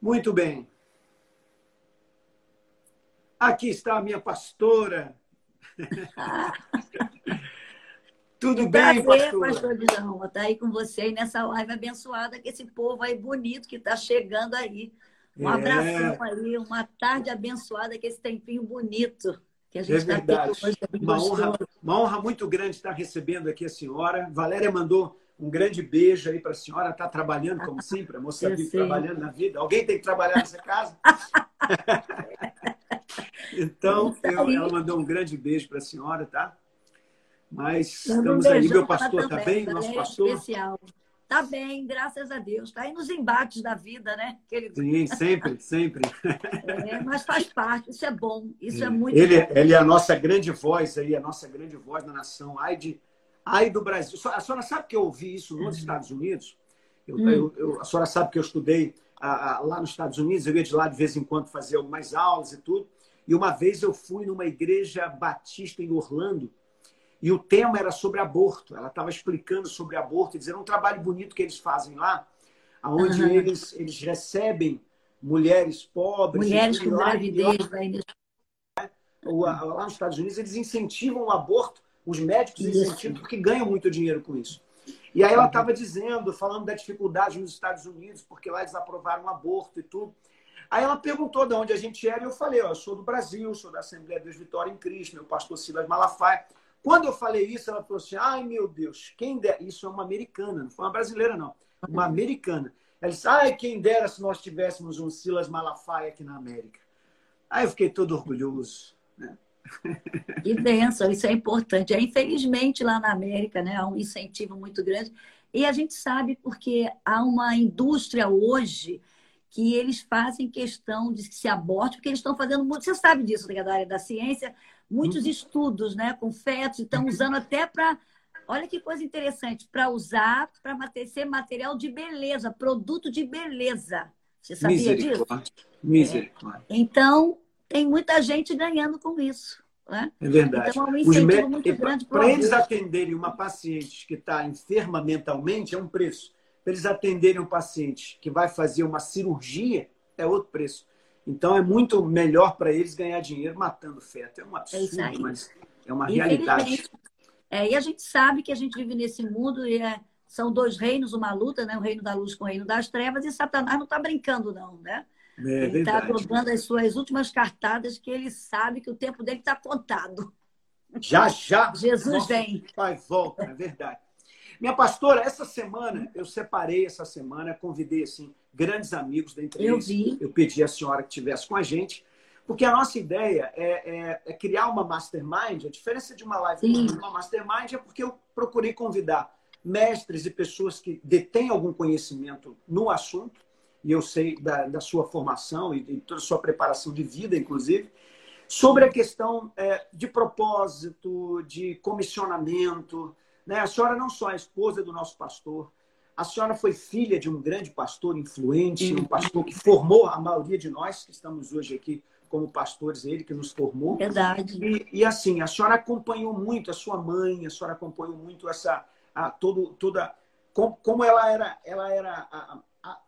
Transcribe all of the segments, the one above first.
Muito bem. Aqui está a minha pastora. Tudo bem, prazer, pastor? pastor Djalma, estar tá aí com você aí nessa live abençoada, que esse povo aí bonito que está chegando aí. Um é. abração aí, uma tarde abençoada, que esse tempinho bonito que a gente está é tendo hoje. Uma honra, uma honra muito grande estar recebendo aqui a senhora. Valéria mandou um grande beijo aí para a senhora. Está trabalhando, como sempre, a moça vive trabalhando na vida. Alguém tem que trabalhar nessa casa? então, eu, ela mandou um grande beijo para a senhora, tá? Mas estamos um aí. Meu pastor está bem? Nosso pastor? Especial. Tá bem, graças a Deus. Está aí nos embates da vida, né? Ele... Sim, sempre, sempre. É, mas faz parte, isso é bom, isso é, é muito ele, bom. Ele é a nossa grande voz aí, a nossa grande voz na nação. Ai, de, ai do Brasil. A senhora sabe que eu ouvi isso nos uhum. Estados Unidos? Eu, hum. eu, eu, a senhora sabe que eu estudei a, a, lá nos Estados Unidos, eu ia de lá de vez em quando fazer algumas aulas e tudo. E uma vez eu fui numa igreja batista em Orlando, e o tema era sobre aborto. Ela estava explicando sobre aborto e dizendo um trabalho bonito que eles fazem lá, onde uhum. eles, eles recebem mulheres pobres. Mulheres com gravidez. Né? Lá nos Estados Unidos, eles incentivam o aborto, os médicos isso. incentivam porque ganham muito dinheiro com isso. E aí ela estava dizendo, falando da dificuldade nos Estados Unidos, porque lá eles aprovaram o aborto e tudo. Aí ela perguntou de onde a gente era e eu falei, ó, eu sou do Brasil, sou da Assembleia Deus Vitória em Cristo, meu pastor Silas Malafaia. Quando eu falei isso, ela falou assim: ai meu Deus, quem dera. Isso é uma americana, não foi uma brasileira, não. Uma americana. Ela disse: ai, quem dera se nós tivéssemos um Silas Malafaia aqui na América. Aí eu fiquei todo orgulhoso. Que bênção, isso é importante. É, infelizmente, lá na América, né, há um incentivo muito grande. E a gente sabe porque há uma indústria hoje que eles fazem questão de que se aborte, porque eles estão fazendo muito. Você sabe disso, né, da área da ciência, muitos uhum. estudos né, com fetos, estão uhum. usando até para. Olha que coisa interessante, para usar para ser material de beleza, produto de beleza. Você sabia disso? Misericórdia. É. Então, tem muita gente ganhando com isso. Né? É verdade. Então, é um incentivo muito grande para eles atenderem uma paciente que está enferma mentalmente, é um preço. Para eles atenderem um paciente que vai fazer uma cirurgia, é outro preço. Então é muito melhor para eles ganhar dinheiro matando feto. É um absurdo, é mas é uma realidade. É, e a gente sabe que a gente vive nesse mundo e é, são dois reinos, uma luta, né? O reino da luz com o reino das trevas, e Satanás não está brincando, não, né? É, ele está jogando as suas últimas cartadas, que ele sabe que o tempo dele está contado. Já, já. Jesus vem. Pai, volta, é verdade. Minha pastora, essa semana, eu separei essa semana, convidei assim, grandes amigos, dentre eu eles, vi. eu pedi à senhora que estivesse com a gente, porque a nossa ideia é, é, é, criar uma mastermind. A diferença de uma live e uma mastermind é porque eu procurei convidar mestres e pessoas que detêm algum conhecimento no assunto, e eu sei da, da sua formação e de toda a sua preparação de vida, inclusive, sobre a questão é, de propósito, de comissionamento, né? A senhora não só é esposa do nosso pastor, a senhora foi filha de um grande pastor influente, um pastor que formou a maioria de nós que estamos hoje aqui como pastores, ele que nos formou. Verdade. E, e assim, a senhora acompanhou muito a sua mãe, a senhora acompanhou muito essa a, todo, toda como, como ela era, ela era a,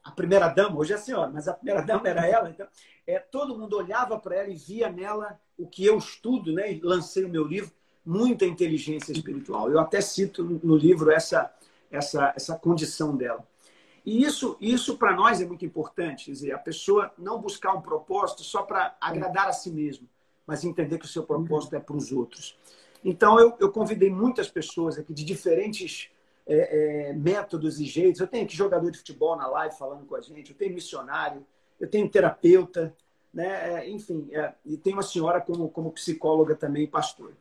a, primeira dama, hoje é a senhora, mas a primeira dama era ela, então é, todo mundo olhava para ela e via nela o que eu estudo, né? E lancei o meu livro, muita inteligência espiritual. Eu até cito no livro essa, essa, essa condição dela. E isso, isso para nós é muito importante, quer dizer, a pessoa não buscar um propósito só para agradar a si mesmo, mas entender que o seu propósito é para os outros. Então, eu, eu convidei muitas pessoas aqui de diferentes é, é, métodos e jeitos. Eu tenho aqui jogador de futebol na live falando com a gente, eu tenho missionário, eu tenho terapeuta, né? É, enfim, é, e tem uma senhora como, como psicóloga também, pastor.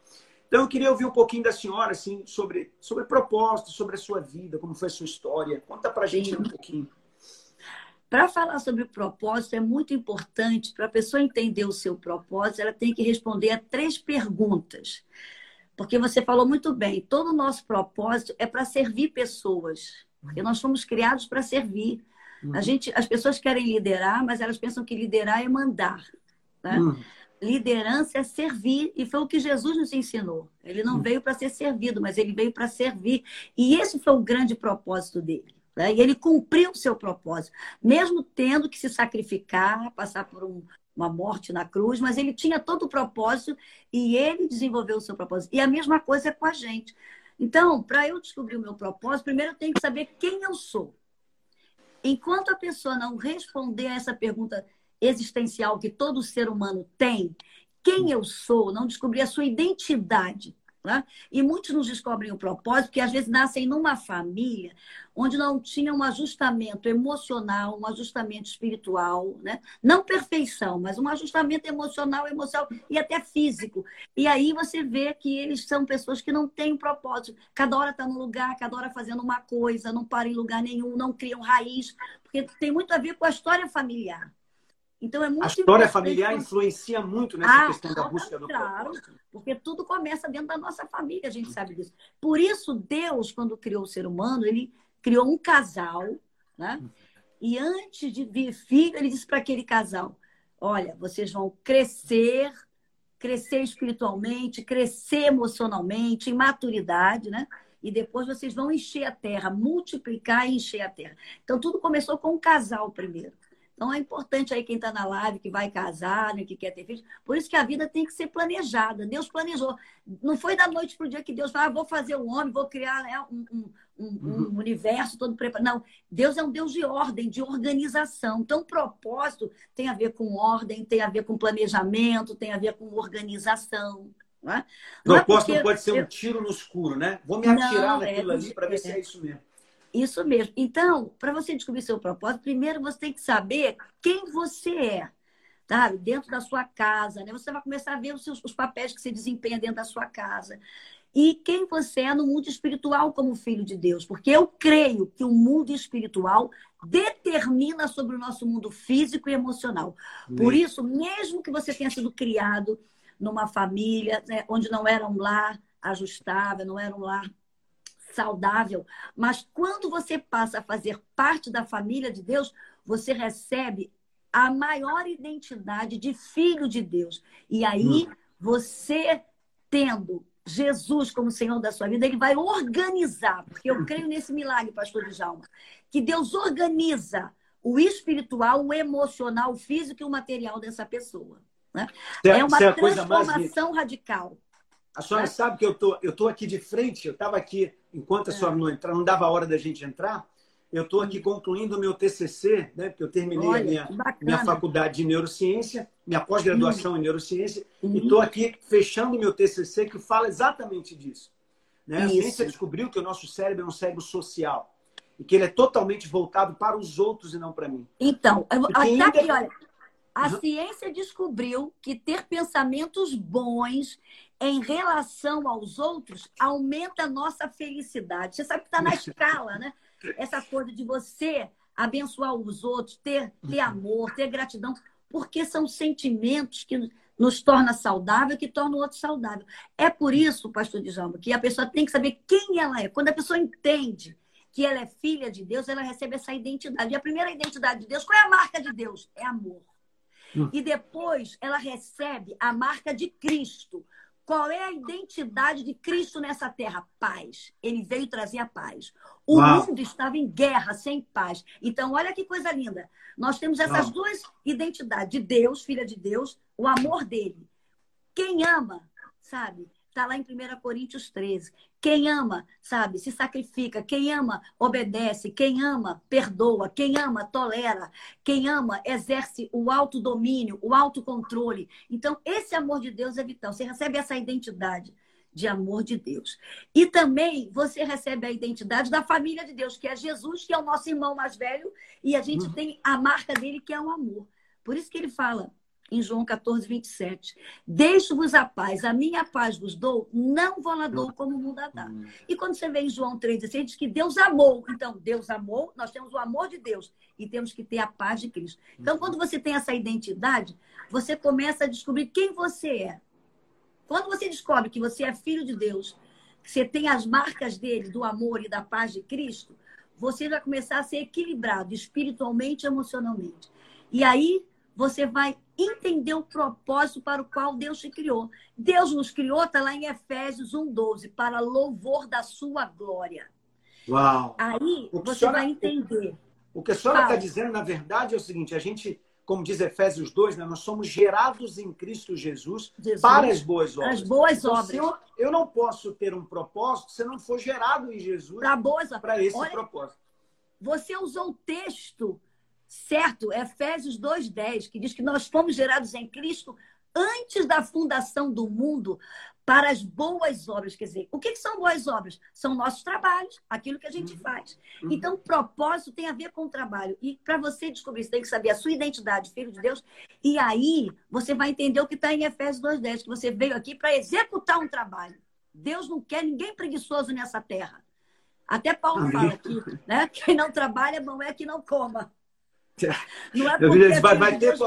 Então, eu queria ouvir um pouquinho da senhora, assim, sobre, sobre propósito, sobre a sua vida, como foi a sua história. Conta pra gente Sim. um pouquinho. Para falar sobre o propósito, é muito importante, para a pessoa entender o seu propósito, ela tem que responder a três perguntas. Porque você falou muito bem, todo o nosso propósito é para servir pessoas. Porque nós fomos criados para servir. A uhum. gente, as pessoas querem liderar, mas elas pensam que liderar é mandar. Né? Uhum. Liderança é servir, e foi o que Jesus nos ensinou. Ele não uhum. veio para ser servido, mas ele veio para servir. E esse foi o grande propósito dele. Né? E ele cumpriu o seu propósito, mesmo tendo que se sacrificar, passar por um, uma morte na cruz, mas ele tinha todo o propósito e ele desenvolveu o seu propósito. E a mesma coisa é com a gente. Então, para eu descobrir o meu propósito, primeiro eu tenho que saber quem eu sou. Enquanto a pessoa não responder a essa pergunta existencial que todo ser humano tem, quem eu sou, não descobrir a sua identidade, né? E muitos nos descobrem o propósito, porque às vezes nascem numa família onde não tinha um ajustamento emocional, um ajustamento espiritual, né? não perfeição, mas um ajustamento emocional, emocional e até físico. E aí você vê que eles são pessoas que não têm um propósito. Cada hora está num lugar, cada hora fazendo uma coisa, não param em lugar nenhum, não criam raiz, porque tem muito a ver com a história familiar. Então é muito A história familiar influencia muito nessa ah, questão da busca do claro, propósito. Porque tudo começa dentro da nossa família, a gente sabe disso. Por isso, Deus, quando criou o ser humano, ele criou um casal, né? E antes de vir filho, ele disse para aquele casal: olha, vocês vão crescer, crescer espiritualmente, crescer emocionalmente, em maturidade, né? E depois vocês vão encher a terra, multiplicar e encher a terra. Então, tudo começou com um casal primeiro. Então é importante aí quem está na live, que vai casar, né, que quer ter filhos. Por isso que a vida tem que ser planejada. Deus planejou. Não foi da noite para o dia que Deus falou, ah, vou fazer um homem, vou criar né, um, um, um, uhum. um, universo todo preparado. Não, Deus é um Deus de ordem, de organização. Então, propósito tem a ver com ordem, tem a ver com planejamento, tem a ver com organização. Não é? Propósito não, é pode ser um tiro no escuro, né? Vou me atirar não, naquilo é, ali para ver se é isso mesmo. Isso mesmo. Então, para você descobrir seu propósito, primeiro você tem que saber quem você é. Tá? Dentro da sua casa, né? Você vai começar a ver os, seus, os papéis que você desempenha dentro da sua casa. E quem você é no mundo espiritual como filho de Deus. Porque eu creio que o mundo espiritual determina sobre o nosso mundo físico e emocional. Por isso, mesmo que você tenha sido criado numa família né, onde não era um lar ajustável, não era um lar saudável, mas quando você passa a fazer parte da família de Deus, você recebe a maior identidade de filho de Deus. E aí, hum. você tendo Jesus como Senhor da sua vida, ele vai organizar, porque eu creio nesse milagre, pastor Djalma, que Deus organiza o espiritual, o emocional, o físico e o material dessa pessoa. Né? É, uma é transformação radical. A senhora né? sabe que eu tô, eu tô aqui de frente, eu estava aqui enquanto a senhora não entrar, não dava a hora da gente entrar. Eu estou aqui concluindo o meu TCC, né? Porque eu terminei Olha, a minha, minha faculdade de neurociência, minha pós-graduação em neurociência, uhum. e estou aqui fechando o meu TCC que fala exatamente disso. Né? A ciência descobriu que o nosso cérebro é um cérebro social e que ele é totalmente voltado para os outros e não para mim. Então, até aqui, olha, a uhum. ciência descobriu que ter pensamentos bons em relação aos outros aumenta a nossa felicidade. Você sabe que está na escala, né? Essa coisa de você abençoar os outros, ter, ter amor, ter gratidão, porque são sentimentos que nos torna saudável, que torna o outro saudável. É por isso, pastor Djalma, que a pessoa tem que saber quem ela é. Quando a pessoa entende que ela é filha de Deus, ela recebe essa identidade. E a primeira identidade de Deus, qual é a marca de Deus? É amor. Hum. E depois ela recebe a marca de Cristo. Qual é a identidade de Cristo nessa terra? Paz. Ele veio trazer a paz. O Uau. mundo estava em guerra, sem paz. Então, olha que coisa linda. Nós temos essas Uau. duas identidades: de Deus, filha de Deus, o amor dele. Quem ama, sabe? Está lá em 1 Coríntios 13. Quem ama, sabe, se sacrifica. Quem ama, obedece. Quem ama, perdoa. Quem ama, tolera. Quem ama, exerce o autodomínio, o autocontrole. Então, esse amor de Deus é vital. Você recebe essa identidade de amor de Deus. E também você recebe a identidade da família de Deus, que é Jesus, que é o nosso irmão mais velho, e a gente uhum. tem a marca dele, que é o amor. Por isso que ele fala em João 14, 27. Deixo-vos a paz, a minha paz vos dou, não vou lá dou como o mundo dá. Hum. E quando você vê em João 3, 16, diz que Deus amou. Então, Deus amou, nós temos o amor de Deus e temos que ter a paz de Cristo. Então, quando você tem essa identidade, você começa a descobrir quem você é. Quando você descobre que você é filho de Deus, que você tem as marcas dele, do amor e da paz de Cristo, você vai começar a ser equilibrado espiritualmente e emocionalmente. E aí você vai entender o propósito para o qual Deus te criou. Deus nos criou, está lá em Efésios 1,12, para louvor da sua glória. Uau! Aí você senhora, vai entender. O, que a senhora está dizendo, na verdade, é o seguinte: a gente, como diz Efésios 2, né, nós somos gerados em Cristo Jesus, Jesus para as boas obras. As boas então, obras. Eu, eu, não posso ter um propósito se não for gerado em Jesus para esse Olha, propósito. Você usou o texto certo, Efésios 2,10, que diz que nós fomos gerados em Cristo antes da fundação do mundo para as boas obras. Quer dizer, o que, são boas obras? São nossos trabalhos, aquilo que a gente uhum. faz. Uhum. Então, propósito tem a ver com o trabalho. E para você descobrir, você tem que saber a sua identidade, filho de Deus. E aí, você vai entender o que está em Efésios 2,10, que você veio aqui para executar um trabalho. Deus não quer ninguém preguiçoso nessa terra. Até Paulo fala aqui, né? Quem não trabalha, não é que não coma. Não é porque vai, vai ter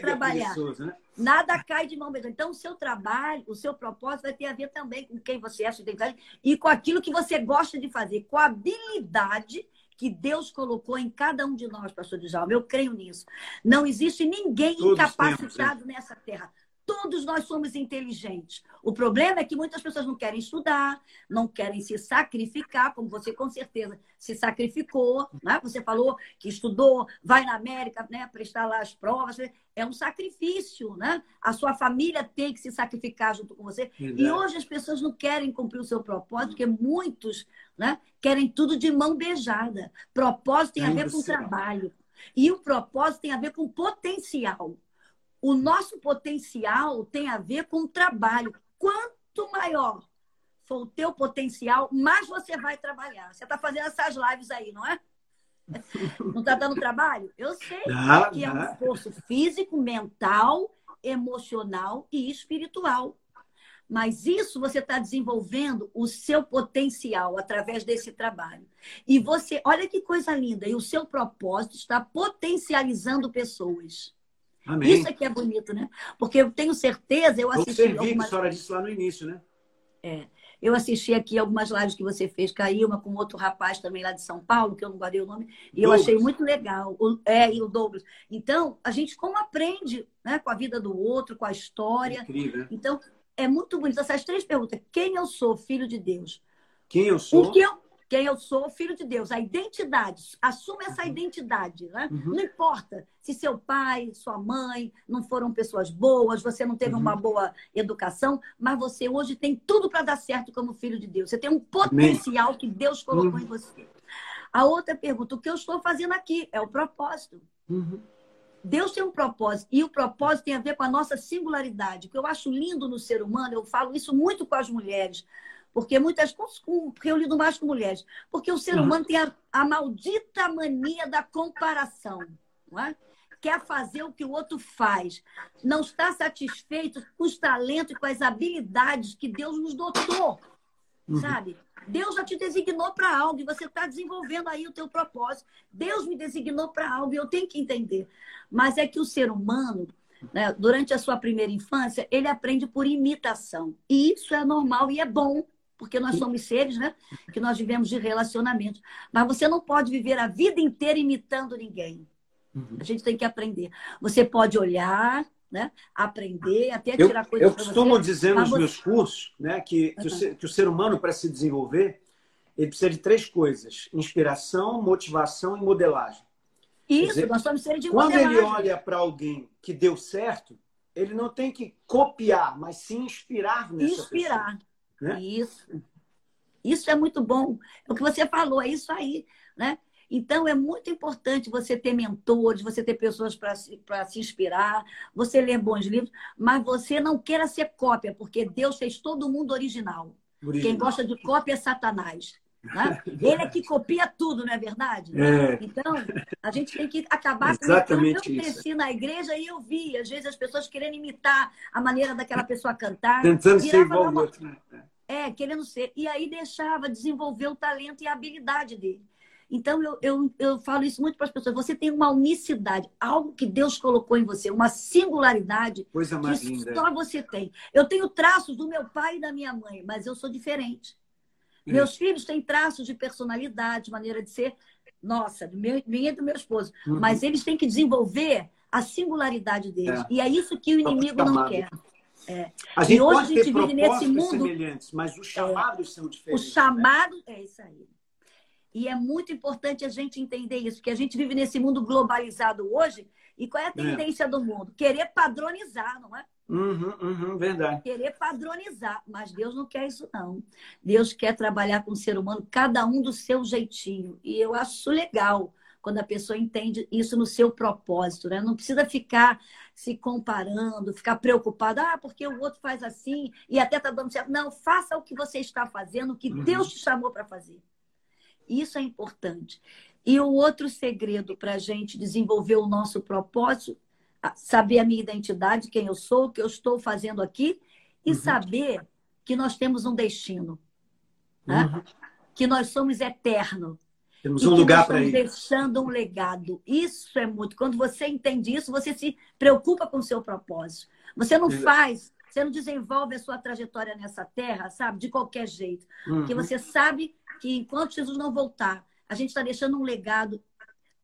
trabalhar. Né? Nada cai de mão mesmo. Então, o seu trabalho, o seu propósito vai ter a ver também com quem você é, sua identidade, e com aquilo que você gosta de fazer, com a habilidade que Deus colocou em cada um de nós, pastor Djalma. Eu creio nisso. Não existe ninguém Todos incapacitado temos, nessa terra. Todos nós somos inteligentes. O problema é que muitas pessoas não querem estudar, não querem se sacrificar, como você com certeza se sacrificou, né? Você falou que estudou, vai na América, né, prestar lá as provas. É um sacrifício, né? A sua família tem que se sacrificar junto com você. Verdade. E hoje as pessoas não querem cumprir o seu propósito, porque muitos, né, querem tudo de mão beijada. Propósito tem a ver com trabalho. E o propósito tem a ver com potencial. O nosso potencial tem a ver com o trabalho. Quanto maior for o teu potencial, mais você vai trabalhar. Você está fazendo essas lives aí, não é? Não está dando trabalho? Eu sei ah, que é um esforço físico, mental, emocional e espiritual. Mas isso você está desenvolvendo o seu potencial através desse trabalho. E você, olha que coisa linda, e o seu propósito está potencializando pessoas. Amém. Isso aqui é bonito, né? Porque eu tenho certeza, eu assisti. Eu algumas... que a senhora disse lá no início, né? É. Eu assisti aqui algumas lives que você fez, caiu uma com outro rapaz também lá de São Paulo, que eu não guardei o nome, e Douglas. eu achei muito legal. O, é, e o Douglas. Então, a gente como aprende né, com a vida do outro, com a história. incrível. Né? Então, é muito bonito. Essas três perguntas. Quem eu sou, filho de Deus? Quem eu sou? O que eu, quem eu sou, filho de Deus. A identidade, assume essa uhum. identidade. Né? Uhum. Não importa se seu pai, sua mãe não foram pessoas boas, você não teve uhum. uma boa educação, mas você hoje tem tudo para dar certo como filho de Deus. Você tem um potencial Amém. que Deus colocou uhum. em você. A outra pergunta, o que eu estou fazendo aqui? É o propósito. Uhum. Deus tem um propósito, e o propósito tem a ver com a nossa singularidade. O que eu acho lindo no ser humano, eu falo isso muito com as mulheres. Porque muitas com, porque eu lido mais com mulheres. Porque o ser uhum. humano tem a, a, maldita mania da comparação. Não é? Quer fazer o que o outro faz. Não está satisfeito com os talentos e com as habilidades que Deus nos dotou. Uhum. Sabe? Deus já te designou para algo e você está desenvolvendo aí o teu propósito. Deus me designou para algo e eu tenho que entender. Mas é que o ser humano, né, durante a sua primeira infância, ele aprende por imitação. E isso é normal e é bom porque nós somos seres, né? Que nós vivemos de relacionamentos. Mas você não pode viver a vida inteira imitando ninguém. Uhum. A gente tem que aprender. Você pode olhar, né? Aprender, até tirar eu, coisas. Eu costumo você, dizer nos você... meus cursos, né? Que, que, uhum. o ser, que o ser humano para se desenvolver ele precisa de três coisas: inspiração, motivação e modelagem. Isso, dizer, nós somos seres de quando modelagem. Quando ele olha para alguém que deu certo, ele não tem que copiar, mas se inspirar nessa Inspirar. Pessoa. Né? Isso. Isso é muito bom. É o que você falou, é isso aí, né? Então, é muito importante você ter mentores, você ter pessoas para se, se inspirar, você ler bons livros, mas você não queira ser cópia, porque Deus fez todo mundo original. original. Quem gosta de cópia é Satanás. Né? Ele é que copia tudo, não é verdade? É. Então, a gente tem que acabar com Exatamente Eu cresci isso. na igreja e eu vi, às vezes, as pessoas querendo imitar a maneira daquela pessoa cantar. Tentando ser igual ao outro. Né? É, querendo ser. E aí deixava desenvolver o talento e a habilidade dele. Então, eu, eu, eu falo isso muito para as pessoas. Você tem uma unicidade, algo que Deus colocou em você, uma singularidade Coisa mais que linda. só você tem. Eu tenho traços do meu pai e da minha mãe, mas eu sou diferente. É. Meus filhos têm traços de personalidade, maneira de ser, nossa, do meu, minha e do meu esposo. Uhum. Mas eles têm que desenvolver a singularidade deles. É. E é isso que o inimigo não quer. É. A gente e hoje pode a gente vive nesse mundo semelhantes, mas os chamados é. são diferentes. O chamado né? é isso aí. E é muito importante a gente entender isso, porque a gente vive nesse mundo globalizado hoje. E qual é a é. tendência é. do mundo? Querer padronizar, não é? Uhum, uhum, verdade. Querer padronizar. Mas Deus não quer isso, não. Deus quer trabalhar com o ser humano, cada um do seu jeitinho. E eu acho legal quando a pessoa entende isso no seu propósito, né? Não precisa ficar se comparando, ficar preocupado, ah, porque o outro faz assim e até tá dando certo. Não, faça o que você está fazendo, o que uhum. Deus te chamou para fazer. Isso é importante. E o outro segredo para a gente desenvolver o nosso propósito, saber a minha identidade, quem eu sou, o que eu estou fazendo aqui, e uhum. saber que nós temos um destino, né? uhum. que nós somos eterno. Temos um lugar para ir. deixando um legado. Isso é muito. Quando você entende isso, você se preocupa com o seu propósito. Você não faz, você não desenvolve a sua trajetória nessa terra, sabe, de qualquer jeito. Uhum. Porque você sabe que enquanto Jesus não voltar, a gente está deixando um legado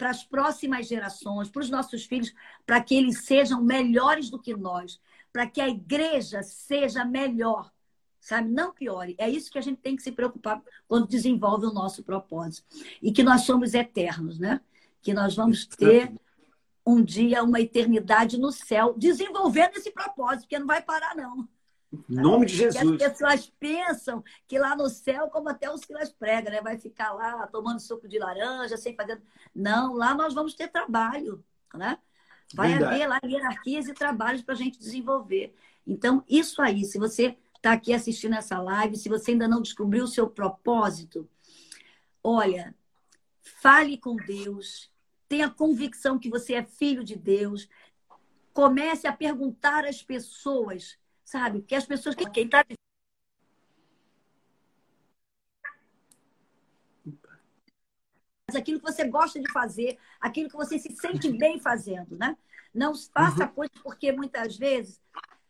para as próximas gerações, para os nossos filhos, para que eles sejam melhores do que nós, para que a igreja seja melhor, sabe? Não piore. É isso que a gente tem que se preocupar quando desenvolve o nosso propósito. E que nós somos eternos, né? Que nós vamos ter um dia, uma eternidade no céu, desenvolvendo esse propósito, porque não vai parar, não. Em nome de Jesus. Que as pessoas pensam que lá no céu, como até o Silas prega, né? Vai ficar lá tomando suco de laranja, sem fazer. Não, lá nós vamos ter trabalho, né? Vai Verdade. haver lá hierarquias e trabalhos para a gente desenvolver. Então, isso aí, se você está aqui assistindo essa live, se você ainda não descobriu o seu propósito, olha, fale com Deus, tenha convicção que você é filho de Deus, comece a perguntar às pessoas sabe? Porque as pessoas que quem está aquilo que você gosta de fazer, aquilo que você se sente bem fazendo, né? Não faça uhum. coisas porque muitas vezes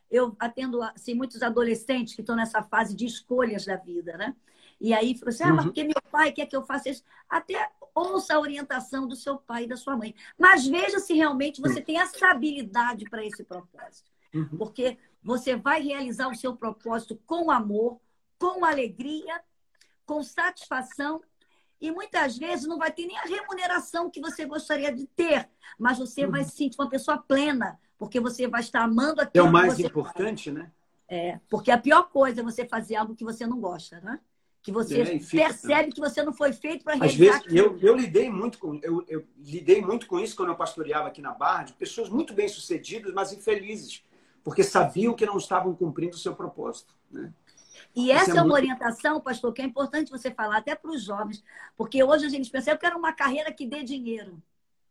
eu atendo assim, muitos adolescentes que estão nessa fase de escolhas da vida, né? E aí, você assim, ah, mas uhum. porque meu pai quer que eu faça isso. Até ouça a orientação do seu pai e da sua mãe. Mas veja se realmente você tem essa habilidade para esse propósito. Uhum. Porque você vai realizar o seu propósito com amor, com alegria, com satisfação e muitas vezes não vai ter nem a remuneração que você gostaria de ter, mas você uhum. vai se sentir uma pessoa plena, porque você vai estar amando aquilo É o mais importante, faz. né? É, porque a pior coisa é você fazer algo que você não gosta, né? Que você é, percebe que você não foi feito para realizar Às vezes, eu, eu, lidei muito com eu, eu lidei muito com isso quando eu pastoreava aqui na Barra, de pessoas muito bem sucedidas, mas infelizes porque sabiam que não estavam cumprindo o seu propósito. Né? E essa é, é, uma muito... orientação, pastor, que é importante você falar até para os jovens, porque hoje a gente pensa, eu quero uma carreira que dê dinheiro.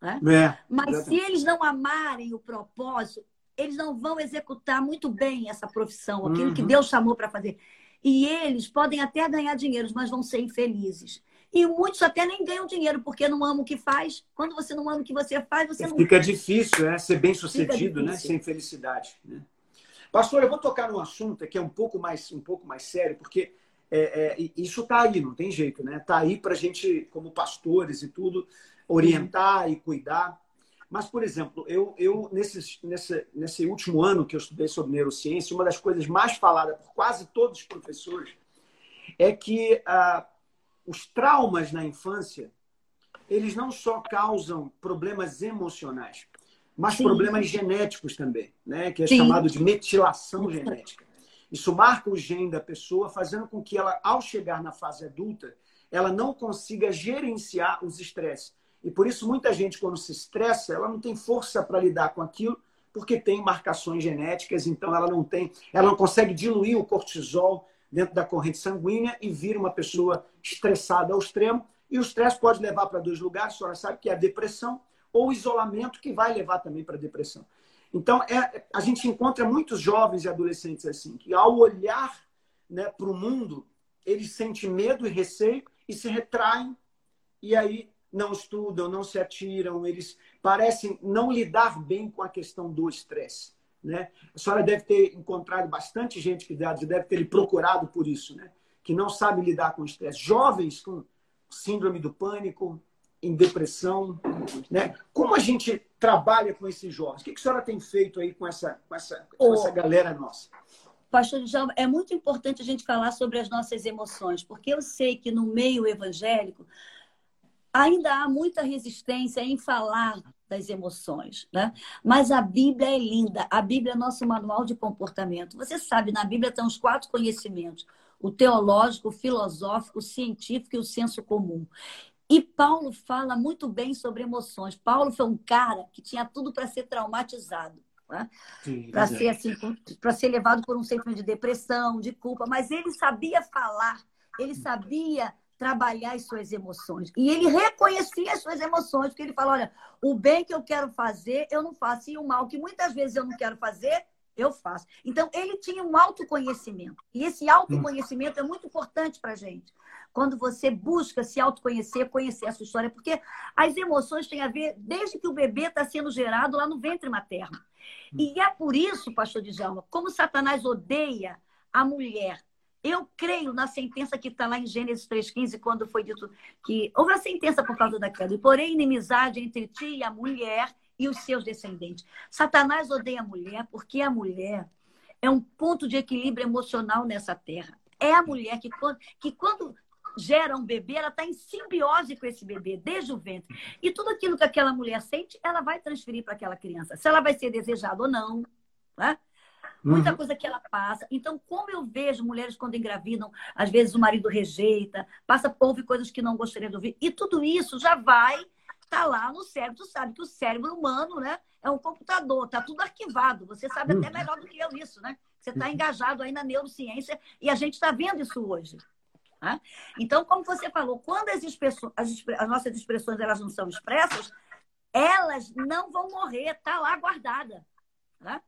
Né? É, Mas exatamente. se eles não amarem o propósito, eles não vão executar muito bem essa profissão, aquilo uhum. que Deus chamou para fazer. E eles podem até ganhar dinheiro, mas vão ser infelizes. E muitos até nem ganham dinheiro porque não amam o que faz. Quando você não ama o que você faz, você não. Fica difícil, é ser bem sucedido, né? Sem felicidade. Né? Pastor, eu vou tocar num assunto que é um pouco mais, um pouco mais sério, porque é, é, isso está aí, não tem jeito, né? Está aí para a gente, como pastores e tudo, orientar e cuidar. Mas, por exemplo, eu, eu nesse, nesse, nesse último ano que eu estudei sobre neurociência, uma das coisas mais faladas por quase todos os professores é que ah, os traumas na infância, eles não só causam problemas emocionais, mas Sim. problemas genéticos também, né? que é Sim. chamado de metilação genética. Isso marca o gene da pessoa, fazendo com que ela, ao chegar na fase adulta, ela não consiga gerenciar os estresses. E por isso, muita gente, quando se estressa, ela não tem força para lidar com aquilo, porque tem marcações genéticas, então ela não tem, ela não consegue diluir o cortisol dentro da corrente sanguínea e vira uma pessoa estressada ao extremo. E o estresse pode levar para dois lugares, a senhora sabe que é a depressão ou o isolamento, que vai levar também para a depressão. Então, é, a gente encontra muitos jovens e adolescentes assim, que ao olhar né, para o mundo, eles sentem medo e receio e se retraem, e aí não estudam, não se atiram, eles parecem não lidar bem com a questão do estresse. Né? A senhora deve ter encontrado bastante gente que deve ter procurado por isso, né? que não sabe lidar com o estresse. Jovens com síndrome do pânico, em depressão. Né? Como a gente trabalha com esses jovens? O que a senhora tem feito aí com essa, com essa, com essa galera nossa? Pastor Djalma, é muito importante a gente falar sobre as nossas emoções, porque eu sei que no meio evangélico ainda há muita resistência em falar das emoções, né? Mas a Bíblia é linda. A Bíblia é nosso manual de comportamento. Você sabe, na Bíblia tem os quatro conhecimentos: o teológico, o filosófico, o científico e o senso comum. E Paulo fala muito bem sobre emoções. Paulo foi um cara que tinha tudo para ser traumatizado. Né? Para ser assim, para ser levado por um sentimento de depressão, de culpa, mas ele sabia falar, ele sabia trabalhar as suas emoções. E ele reconhecia as suas emoções, porque ele fala: olha, o bem que eu quero fazer, eu não faço, e o mal que muitas vezes eu não quero fazer, eu faço. Então, ele tinha um autoconhecimento. E esse autoconhecimento é muito importante para a gente. Quando você busca se autoconhecer, conhecer a sua história, porque as emoções têm a ver desde que o bebê está sendo gerado lá no ventre materno. E é por isso, pastor Djalma, como Satanás odeia a mulher eu creio na sentença que está lá em Gênesis 3,15, quando foi dito que houve a sentença por causa da queda. E porém, inimizade entre ti e a mulher e os seus descendentes. Satanás odeia a mulher porque a mulher é um ponto de equilíbrio emocional nessa terra. É a mulher que, que quando gera um bebê, ela está em simbiose com esse bebê, desde o ventre. E tudo aquilo que aquela mulher sente, ela vai transferir para aquela criança. Se ela vai ser desejada ou não. Né? Muita uhum. coisa que ela passa. Então, como eu vejo mulheres quando engravidam, às vezes o marido rejeita, passa, ouve coisas que não gostaria de ouvir, e tudo isso já vai estar tá lá no cérebro. Tu sabe que o cérebro humano, né, é um computador, tá tudo arquivado. Você sabe até uhum. melhor do que eu isso, né? Você está uhum. engajado aí na neurociência e a gente está vendo isso hoje. Né? Então, como você falou, quando as, expressões, as, as nossas expressões elas não são expressas, elas não vão morrer, tá lá guardada. Né?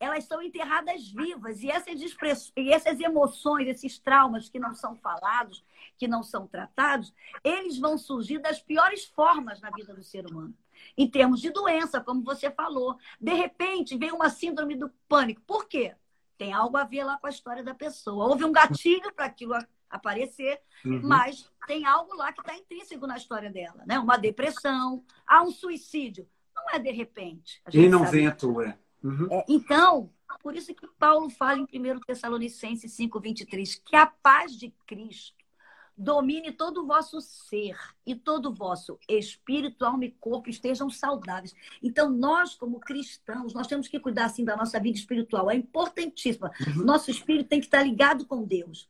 Elas são enterradas vivas. E essas, expressões, e essas emoções, esses traumas que não são falados, que não são tratados, eles vão surgir das piores formas na vida do ser humano. Em termos de doença, como você falou. De repente, vem uma síndrome do pânico. Por quê? Tem algo a ver lá com a história da pessoa. Houve um gatilho para aquilo aparecer, uhum. mas tem algo lá que está intrínseco na história dela, né? Uma depressão, há um suicídio. Não é de repente. E não vem à toa. Uhum. É, então, por isso que Paulo fala em 1 Tessalonicenses 5,23, que a paz de Cristo domine todo o vosso ser e todo o vosso espírito, alma e corpo estejam saudáveis. Então, nós, como cristãos, nós temos que cuidar assim da nossa vida espiritual. É importantíssima. Uhum. Nosso espírito tem que estar ligado com Deus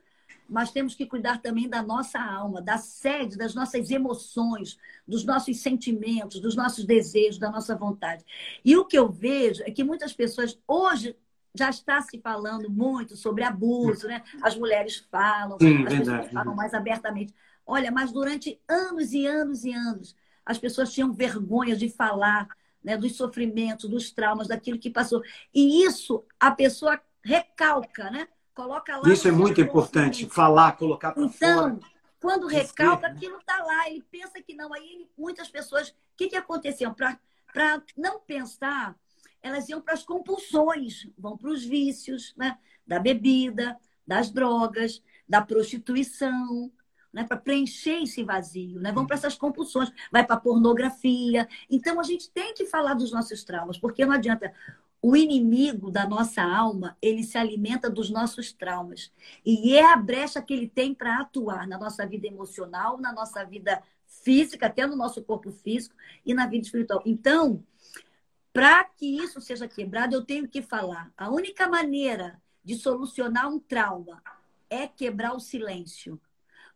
mas temos que cuidar também da nossa alma, da sede, das nossas emoções, dos nossos sentimentos, dos nossos desejos, da nossa vontade. E o que eu vejo é que muitas pessoas hoje já está se falando muito sobre abuso, né? As mulheres falam, Sim, as verdade. pessoas falam mais abertamente. Olha, mas durante anos e anos e anos, as pessoas tinham vergonha de falar né, dos sofrimentos, dos traumas, daquilo que passou. E isso a pessoa recalca, né? Coloca lá. Isso é muito importante, falar, colocar para então, fora. quando recalca, aquilo está lá. Ele pensa que não. Aí muitas pessoas. O que, que aconteceu? Para não pensar, elas iam para as compulsões, vão para os vícios, né? Da bebida, das drogas, da prostituição, né, para preencher esse vazio, né? vão para essas compulsões, vai para a pornografia. Então a gente tem que falar dos nossos traumas, porque não adianta o inimigo da nossa alma, ele se alimenta dos nossos traumas. E é a brecha que ele tem para atuar na nossa vida emocional, na nossa vida física, até no nosso corpo físico e na vida espiritual. Então, para que isso seja quebrado, eu tenho que falar. A única maneira de solucionar um trauma é quebrar o silêncio.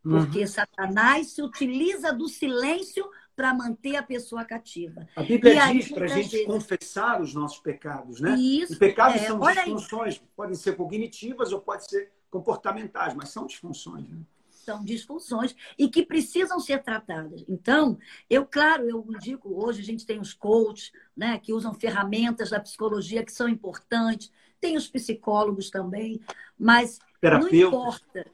Porque uhum. Satanás se utiliza do silêncio para manter a pessoa cativa. A Bíblia e diz para a gente vezes... confessar os nossos pecados, né? Isso. Os pecados é, são disfunções, podem ser cognitivas ou pode ser comportamentais, mas são disfunções. Né? São disfunções e que precisam ser tratadas. Então, eu, claro, eu digo, hoje a gente tem os coaches, né, que usam ferramentas da psicologia que são importantes, tem os psicólogos também, mas não importa.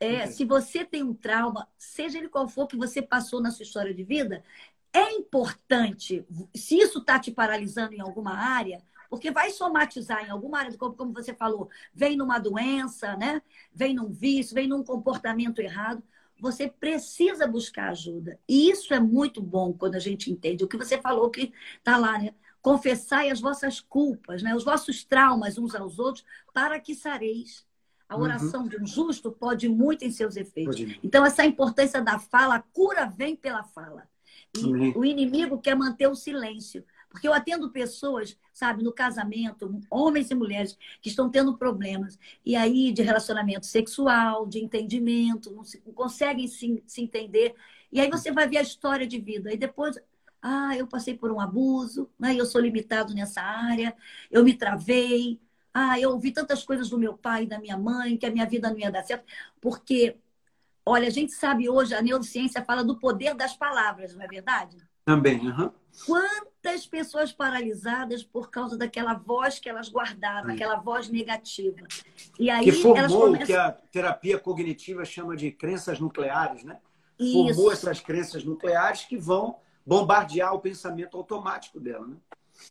É, se você tem um trauma, seja ele qual for que você passou na sua história de vida, é importante, se isso está te paralisando em alguma área, porque vai somatizar em alguma área do corpo, como você falou, vem numa doença, né? Vem num vício, vem num comportamento errado. Você precisa buscar ajuda. E isso é muito bom quando a gente entende. O que você falou que está lá, né? Confessai as vossas culpas, né? os vossos traumas uns aos outros, para que sareis. A uhum. oração uhum. de um justo pode muito em seus efeitos. Então, essa importância da fala, a cura vem pela fala. E o inimigo quer manter o silêncio. Porque eu atendo pessoas, sabe, no casamento, homens e mulheres, que estão tendo problemas. E aí, de relacionamento sexual, de entendimento, não, se, não conseguem se, se entender. E aí você vai ver a história de vida. E depois, ah, eu passei por um abuso, né? eu sou limitado nessa área, eu me travei. Ah, eu ouvi tantas coisas do meu pai e da minha mãe, que a minha vida não ia dar certo. Porque, olha, a gente sabe hoje, a neurociência fala do poder das palavras, não é verdade? Também, uhum. Quantas pessoas paralisadas por causa daquela voz que elas guardavam, aquela voz negativa. E aí que formou o que a terapia cognitiva chama de crenças nucleares, né? Isso. Formou essas crenças nucleares que vão bombardear o pensamento automático dela, né?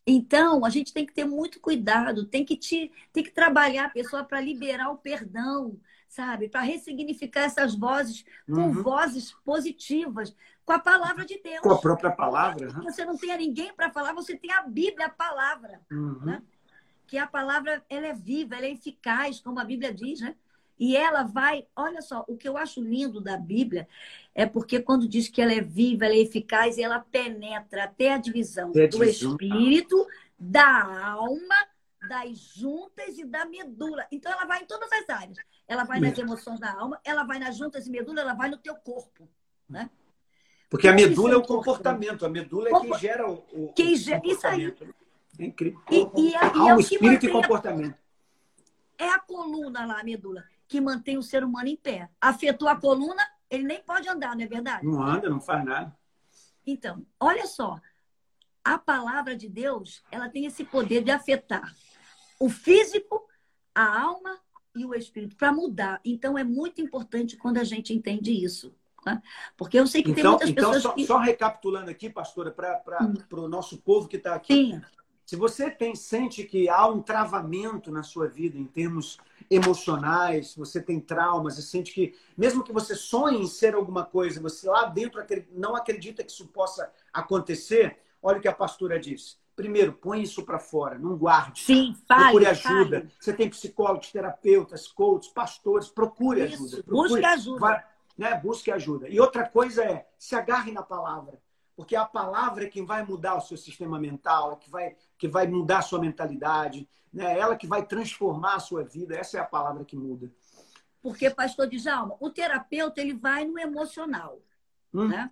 Então, a gente tem que ter muito cuidado, tem que, te, tem que trabalhar a pessoa para liberar o perdão, sabe? Para ressignificar essas vozes com uhum. vozes positivas, com a palavra de Deus. Com a própria palavra. Uhum. Você não tem ninguém para falar, você tem a Bíblia, a palavra. Uhum. Né? Que a palavra ela é viva, ela é eficaz, como a Bíblia diz, né? E ela vai, olha só, o que eu acho lindo da Bíblia é porque quando diz que ela é viva, ela é eficaz, ela penetra até a divisão até do espírito, da alma, das juntas e da medula. Então ela vai em todas as áreas. Ela vai nas emoções da alma, ela vai nas juntas e medula, ela vai no teu corpo, né? Porque a medula é o comportamento, a medula é quem gera o, o, quem gera, Isso aí. É incrível. E, e, é, e é o espírito e comportamento. É a coluna lá, a medula, que mantém o ser humano em pé. Afetou a coluna, ele nem pode andar, não é verdade? Não anda, não faz nada. Então, olha só. A palavra de Deus, ela tem esse poder de afetar o físico, a alma e o espírito para mudar. Então, é muito importante quando a gente entende isso. Né? Porque eu sei que então, tem muitas então, pessoas. Só, que... só recapitulando aqui, pastora, para hum. o nosso povo que está aqui. Sim. Se você tem, sente que há um travamento na sua vida em termos emocionais, você tem traumas e sente que, mesmo que você sonhe em ser alguma coisa, você lá dentro não acredita que isso possa acontecer, olha o que a pastora diz. Primeiro, põe isso para fora, não guarde. Sim, fale, Procure ajuda. Fale. Você tem psicólogos, terapeutas, coaches, pastores, procure isso, ajuda. Procure. Busque ajuda. Vai, né? Busque ajuda. E outra coisa é, se agarre na palavra. Porque a palavra é quem vai mudar o seu sistema mental, é que vai, que vai mudar a sua mentalidade, né? ela que vai transformar a sua vida. Essa é a palavra que muda. Porque, pastor Djalma, o terapeuta ele vai no emocional. Hum. Né?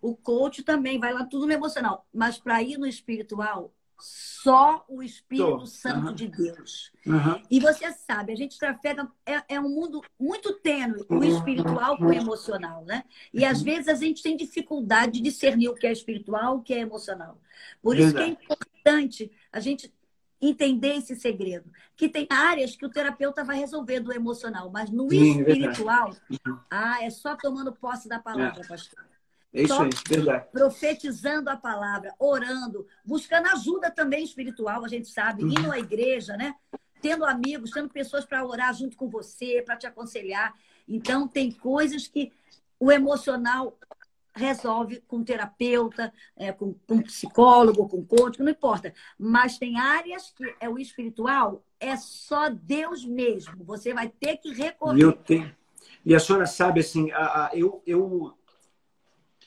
O coach também vai lá tudo no emocional. Mas para ir no espiritual, só o Espírito Tô. Santo uhum. de Deus. Uhum. E você sabe, a gente trafega, é, é um mundo muito tênue, o espiritual com o emocional, né? E às vezes a gente tem dificuldade de discernir o que é espiritual, o que é emocional. Por isso que é importante a gente entender esse segredo. Que tem áreas que o terapeuta vai resolver do emocional, mas no Sim, espiritual, é ah, é só tomando posse da palavra, é. pastor. É isso aí, verdade. Profetizando a palavra, orando, buscando ajuda também espiritual, a gente sabe, uhum. indo à igreja, né? Tendo amigos, tendo pessoas para orar junto com você, para te aconselhar. Então, tem coisas que o emocional resolve com terapeuta, é, com, com psicólogo, com coach, não importa. Mas tem áreas que é o espiritual, é só Deus mesmo. Você vai ter que recorrer. Eu tenho. E a senhora sabe, assim, a, a, eu, eu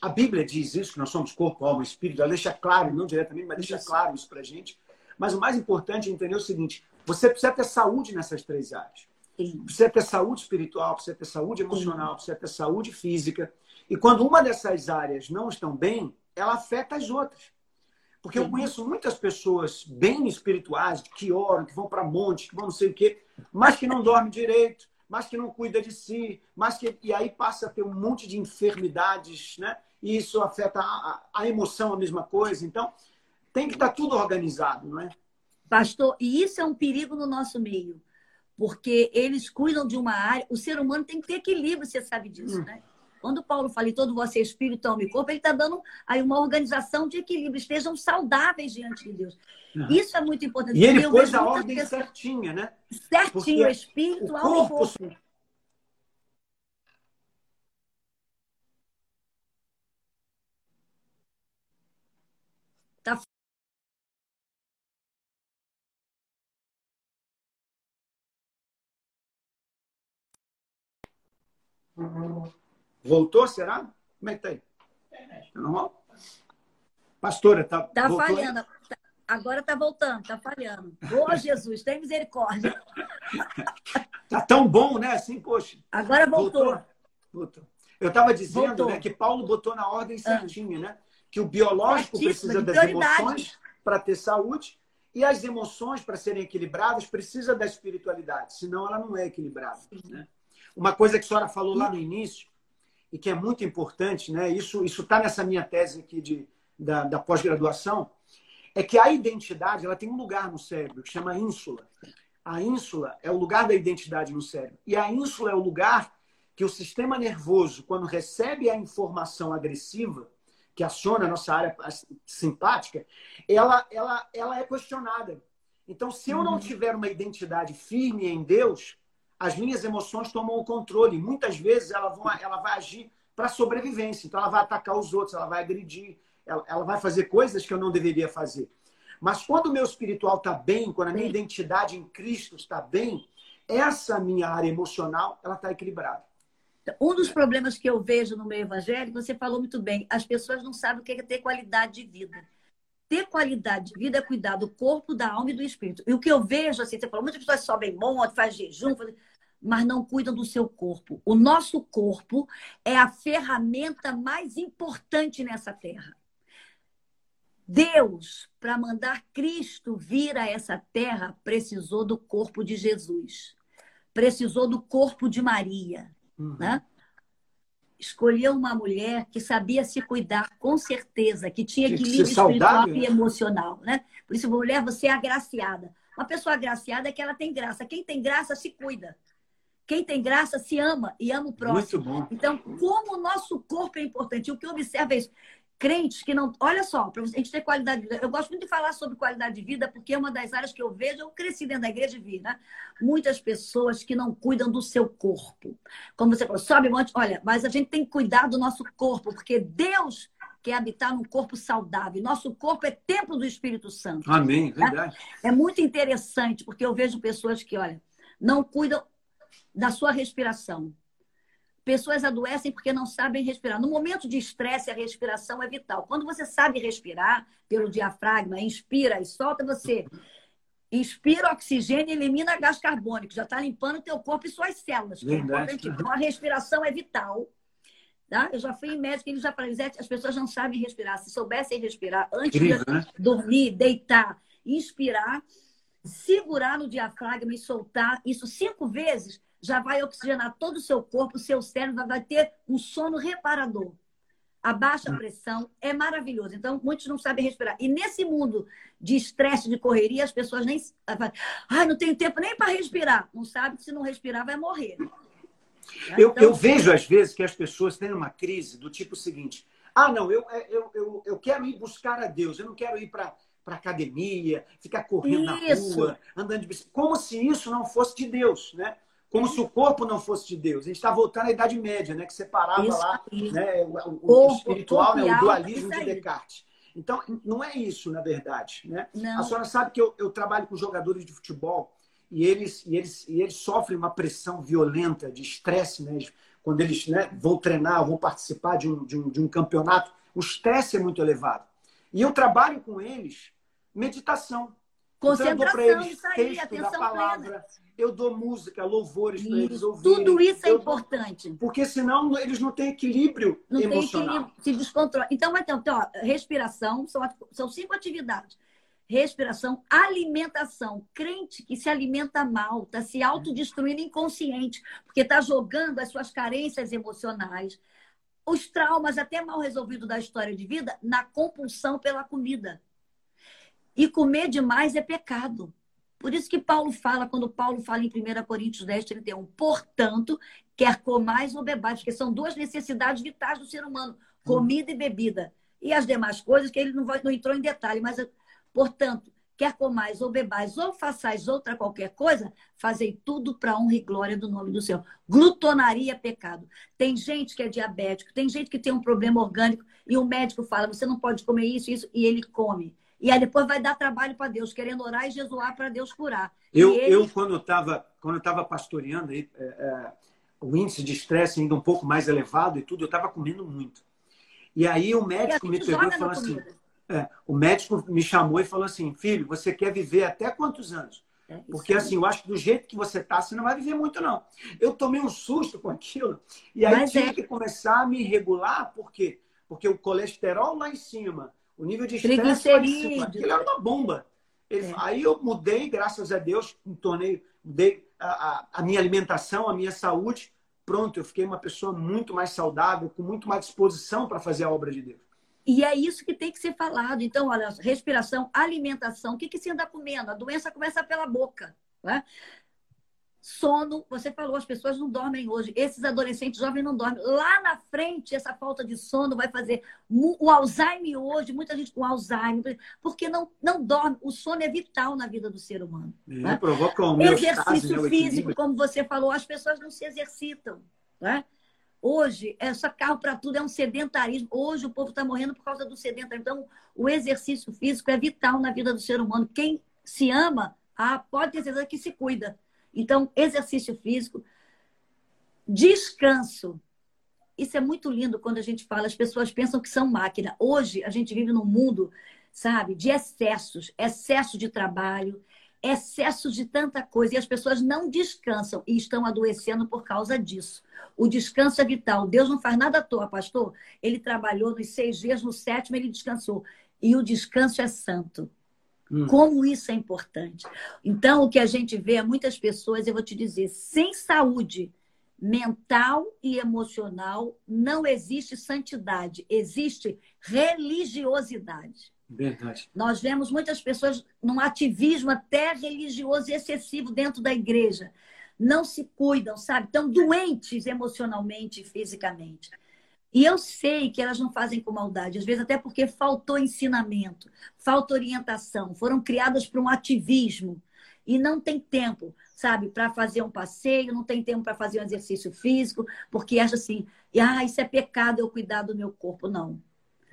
a Bíblia diz isso, que nós somos corpo, alma e espírito. Ela deixa claro, não diretamente, mas deixa claro isso para a gente. Mas o mais importante é entender o seguinte: você precisa ter saúde nessas três áreas. Sim. Precisa ter saúde espiritual, precisa ter saúde emocional, Sim. precisa ter saúde física. E quando uma dessas áreas não estão bem, ela afeta as outras. Porque Sim. eu conheço muitas pessoas bem espirituais, que oram, que vão para monte, que vão não sei o quê, mas que não dormem direito, mas que não cuida de si, mas que e aí passa a ter um monte de enfermidades, né? E isso afeta a, a emoção, a mesma coisa. Então, tem que estar tá tudo organizado, não é? Pastor, e isso é um perigo no nosso meio, porque eles cuidam de uma área. O ser humano tem que ter equilíbrio, você sabe disso, hum. né? Quando Paulo fala em todo você, espírito, alma e corpo, ele está dando aí uma organização de equilíbrio, estejam saudáveis diante de Deus. Uhum. Isso é muito importante. E ele pôs a ordem pessoas... certinha, né? Certinho, Porque espírito, alma e corpo. Tá Voltou, será? Como é que tá aí? Tá normal? Pastora, tá. Tá falhando. Aí? Agora tá voltando, tá falhando. Boa, Jesus, tem misericórdia. tá tão bom, né? Assim, poxa. Agora voltou. voltou. voltou. Eu estava dizendo né, que Paulo botou na ordem ah. certinha, né? Que o biológico precisa das emoções para ter saúde e as emoções, para serem equilibradas, precisa da espiritualidade, senão ela não é equilibrada. Né? Uma coisa que a senhora falou lá no início, e que é muito importante, né? isso está nessa minha tese aqui de, da, da pós-graduação, é que a identidade ela tem um lugar no cérebro que chama ínsula. A ínsula é o lugar da identidade no cérebro. E a ínsula é o lugar que o sistema nervoso, quando recebe a informação agressiva, que aciona a nossa área simpática, ela, ela, ela é questionada. Então, se eu não uhum. tiver uma identidade firme em Deus, as minhas emoções tomam o controle. Muitas vezes ela, vão, ela vai agir para sobrevivência. Então, ela vai atacar os outros, ela vai agredir, ela, ela vai fazer coisas que eu não deveria fazer. Mas quando o meu espiritual está bem, quando a minha identidade em Cristo está bem, essa minha área emocional ela está equilibrada. Um dos problemas que eu vejo no meio evangélico, você falou muito bem, as pessoas não sabem o que é ter qualidade de vida. Ter qualidade de vida é cuidar do corpo, da alma e do espírito. E o que eu vejo, assim, você falou, muitas pessoas sobem monte, faz jejum, faz... mas não cuidam do seu corpo. O nosso corpo é a ferramenta mais importante nessa terra. Deus, para mandar Cristo vir a essa terra, precisou do corpo de Jesus, precisou do corpo de Maria, uhum. né? Escolheu uma mulher que sabia se cuidar com certeza, que tinha equilíbrio espiritual e emocional, né? Por isso, mulher, você é agraciada. Uma pessoa agraciada é que ela tem graça. Quem tem graça se cuida. Quem tem graça se ama e ama o próximo. Muito bom. Então, como o nosso corpo é importante, o que eu observo é isso crentes que não. Olha só, para a gente ter qualidade de vida. Eu gosto muito de falar sobre qualidade de vida, porque é uma das áreas que eu vejo, eu cresci dentro da igreja e vi, né? Muitas pessoas que não cuidam do seu corpo. Como você falou, sobe um monte. Olha, mas a gente tem que cuidar do nosso corpo, porque Deus quer habitar num corpo saudável. Nosso corpo é templo do Espírito Santo. Amém, né? verdade. É muito interessante, porque eu vejo pessoas que, olha, não cuidam da sua respiração Pessoas adoecem porque não sabem respirar. No momento de estresse, a respiração é vital. Quando você sabe respirar pelo diafragma, inspira e solta, você inspira oxigênio e elimina gás carbônico. Já está limpando o teu corpo e suas células. Então, a respiração é vital. Tá? Eu já fui em médico e eles já falaram, as pessoas não sabem respirar. Se soubessem respirar antes Incrível, de né? dormir, deitar, inspirar, segurar no diafragma e soltar isso cinco vezes, já vai oxigenar todo o seu corpo, o seu cérebro vai ter um sono reparador. A baixa hum. pressão é maravilhoso. Então, muitos não sabem respirar. E nesse mundo de estresse, de correria, as pessoas nem. Ah, não tenho tempo nem para respirar. Não sabe que se não respirar vai morrer. Eu, então, eu vejo, às vezes, que as pessoas têm uma crise do tipo seguinte: ah, não, eu, é, eu, eu, eu quero ir buscar a Deus, eu não quero ir para para academia, ficar correndo isso. na rua, andando de bicicleta, como se isso não fosse de Deus, né? Como se o corpo não fosse de Deus. A gente está voltando à Idade Média, né? que separava isso lá né? o, o, o espiritual, né? o dualismo de Descartes. Então, não é isso, na verdade. Né? A senhora sabe que eu, eu trabalho com jogadores de futebol e eles, e, eles, e eles sofrem uma pressão violenta de estresse, né? quando eles né, vão treinar, vão participar de um, de, um, de um campeonato, o estresse é muito elevado. E eu trabalho com eles meditação. Concentração, então, eu eles aí, texto da palavra, plena eu dou música, louvores para eles ouvirem. Tudo isso é eu importante. Porque senão eles não têm equilíbrio não emocional. Tem equilíbrio, se descontrola. Então, então ó, respiração, são, são cinco atividades. respiração, alimentação. Crente que se alimenta mal, está se autodestruindo inconsciente, porque está jogando as suas carências emocionais, os traumas até mal resolvidos da história de vida na compulsão pela comida. E comer demais é pecado. Por isso que Paulo fala, quando Paulo fala em 1 Coríntios 10, 31, portanto, quer comais ou bebais, porque são duas necessidades vitais do ser humano, comida e bebida. E as demais coisas que ele não, vai, não entrou em detalhe, mas Portanto, quer comais ou bebais ou façais outra qualquer coisa, fazei tudo para honra e glória do nome do Senhor. Glutonaria é pecado. Tem gente que é diabético, tem gente que tem um problema orgânico e o médico fala: você não pode comer isso, isso, e ele come. E aí depois vai dar trabalho para Deus, querendo orar e jesuar para Deus curar. Eu, eu quando estava quando eu pastoreando, aí, é, é, o índice de estresse ainda um pouco mais elevado e tudo, eu estava comendo muito. E aí o médico me pegou e falou assim: é, o médico me chamou e falou assim: filho, você quer viver até quantos anos? É, Porque assim, eu acho que do jeito que você tá, você não vai viver muito, não. Eu tomei um susto com aquilo, e aí Mas tive é... que começar a me regular, por quê? Porque o colesterol lá em cima, o nível de estresse cima, aquilo era uma bomba. Ele, é. Aí eu mudei, graças a Deus, me tornei, mudei a, a, a minha alimentação, a minha saúde. Pronto, eu fiquei uma pessoa muito mais saudável, com muito mais disposição para fazer a obra de Deus. E é isso que tem que ser falado. Então, olha, respiração, alimentação, o que, que você anda comendo? A doença começa pela boca. Né? Sono, você falou, as pessoas não dormem hoje. Esses adolescentes jovens não dormem. Lá na frente, essa falta de sono vai fazer o Alzheimer hoje, muita gente com Alzheimer, porque não, não dorme. O sono é vital na vida do ser humano. É, né? Provoca um Exercício físico, como você falou, as pessoas não se exercitam. Né? Hoje, é só carro para tudo, é um sedentarismo. Hoje o povo está morrendo por causa do sedentarismo. Então, o exercício físico é vital na vida do ser humano. Quem se ama, ah, pode ter certeza que se cuida. Então, exercício físico, descanso. Isso é muito lindo quando a gente fala, as pessoas pensam que são máquina. Hoje, a gente vive num mundo, sabe, de excessos excesso de trabalho, excesso de tanta coisa e as pessoas não descansam e estão adoecendo por causa disso. O descanso é vital. Deus não faz nada à toa, pastor. Ele trabalhou nos seis dias, no sétimo ele descansou. E o descanso é santo. Hum. Como isso é importante. Então, o que a gente vê é muitas pessoas, eu vou te dizer, sem saúde mental e emocional, não existe santidade, existe religiosidade. Verdade. Nós vemos muitas pessoas num ativismo até religioso e excessivo dentro da igreja. Não se cuidam, sabe? Estão doentes emocionalmente e fisicamente. E eu sei que elas não fazem com maldade, às vezes até porque faltou ensinamento, falta orientação, foram criadas para um ativismo e não tem tempo, sabe, para fazer um passeio, não tem tempo para fazer um exercício físico, porque acha assim, ah, isso é pecado eu cuidar do meu corpo. Não.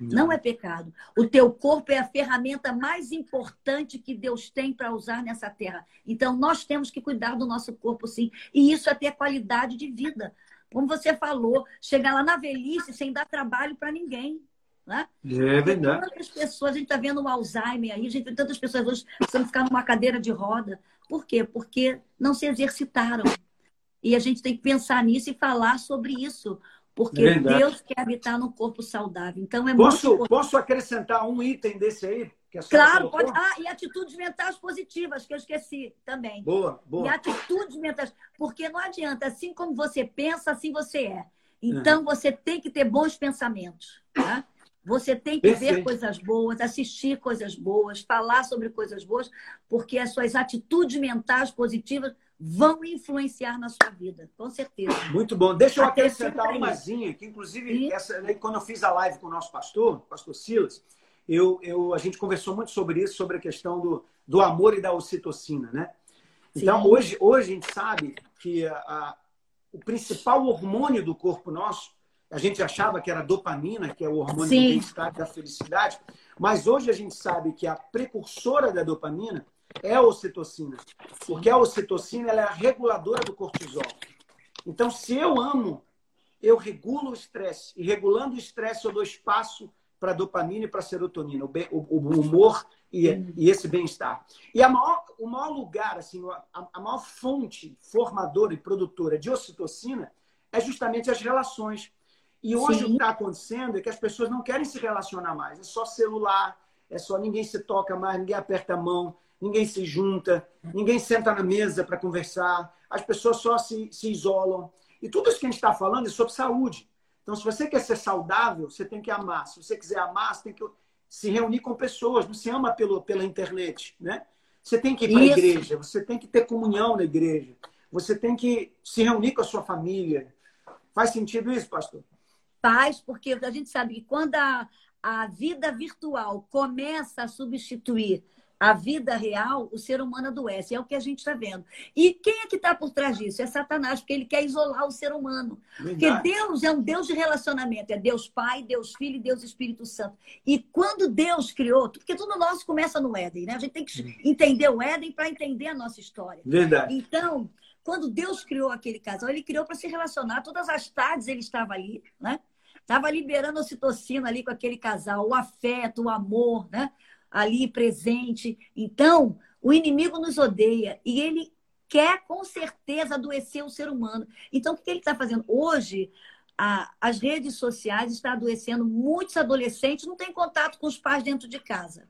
Não. não é pecado. O teu corpo é a ferramenta mais importante que Deus tem para usar nessa terra. Então, nós temos que cuidar do nosso corpo, sim. E isso é ter qualidade de vida. Como você falou, chegar lá na velhice sem dar trabalho para ninguém. Né? É verdade. Tantas pessoas, a gente está vendo o Alzheimer aí, a gente vê tantas pessoas hoje precisando ficar numa cadeira de roda. Por quê? Porque não se exercitaram. E a gente tem que pensar nisso e falar sobre isso. Porque é Deus quer habitar no corpo saudável. Então é posso, muito Posso acrescentar um item desse aí? claro, pode. Ah, e atitudes mentais positivas, que eu esqueci também. Boa, boa. E atitudes mentais. Porque não adianta, assim como você pensa, assim você é. Então uhum. você tem que ter bons pensamentos. Tá? Você tem que Perfeito. ver coisas boas, assistir coisas boas, falar sobre coisas boas, porque as suas atitudes mentais positivas vão influenciar na sua vida, com certeza. Muito bom. Deixa eu acrescentar umazinha, que inclusive, essa, quando eu fiz a live com o nosso pastor, pastor Silas, eu, eu, a gente conversou muito sobre isso, sobre a questão do, do amor e da ocitocina, né? Então, hoje, hoje a gente sabe que a, a, o principal hormônio do corpo nosso, a gente achava que era a dopamina, que é o hormônio Sim. do bem-estar da felicidade, mas hoje a gente sabe que a precursora da dopamina é a ocitocina. Porque a ocitocina é a reguladora do cortisol. Então, se eu amo, eu regulo o estresse. E regulando o estresse, eu dou espaço para a dopamina e para a serotonina, o, bem, o, o humor e, e esse bem-estar. E a maior, o maior lugar, assim, a, a maior fonte formadora e produtora de ocitocina é justamente as relações. E hoje Sim. o que está acontecendo é que as pessoas não querem se relacionar mais. É só celular, é só ninguém se toca mais, ninguém aperta a mão, ninguém se junta, ninguém senta na mesa para conversar, as pessoas só se, se isolam. E tudo isso que a gente está falando é sobre saúde. Então, se você quer ser saudável, você tem que amar. Se você quiser amar, você tem que se reunir com pessoas. Não se ama pelo, pela internet, né? Você tem que ir para a igreja, você tem que ter comunhão na igreja, você tem que se reunir com a sua família. Faz sentido isso, pastor? Faz, porque a gente sabe que quando a, a vida virtual começa a substituir a vida real, o ser humano adoece. É o que a gente está vendo. E quem é que está por trás disso? É Satanás, porque ele quer isolar o ser humano. Verdade. Porque Deus é um Deus de relacionamento. É Deus Pai, Deus Filho e Deus Espírito Santo. E quando Deus criou, porque tudo nosso começa no Éden, né? A gente tem que entender o Éden para entender a nossa história. Verdade. Então, quando Deus criou aquele casal, ele criou para se relacionar. Todas as tardes ele estava ali, né? Estava liberando ocitocina ali com aquele casal, o afeto, o amor, né? ali presente. Então, o inimigo nos odeia e ele quer com certeza adoecer o ser humano. Então, o que ele está fazendo? Hoje, a, as redes sociais estão adoecendo muitos adolescentes, não têm contato com os pais dentro de casa.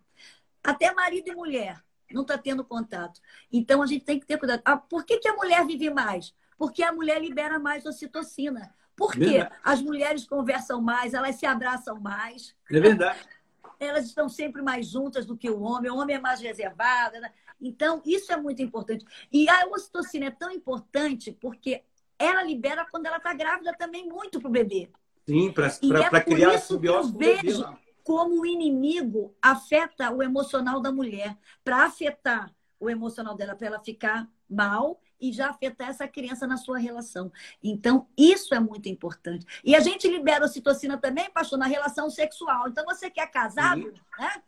Até marido e mulher não está tendo contato. Então, a gente tem que ter cuidado. Ah, por que, que a mulher vive mais? Porque a mulher libera mais ocitocina. Por quê? Verdade. As mulheres conversam mais, elas se abraçam mais. É verdade elas estão sempre mais juntas do que o homem, o homem é mais reservado. Né? Então, isso é muito importante. E a ocitocina é tão importante porque ela libera quando ela está grávida também muito para o bebê. Sim, para é criar a simbiose vejo como o inimigo afeta o emocional da mulher. Para afetar o emocional dela, para ela ficar mal e já afetar essa criança na sua relação. Então, isso é muito importante. E a gente libera a ocitocina também, pastor, na relação sexual. Então, você que é casado, né?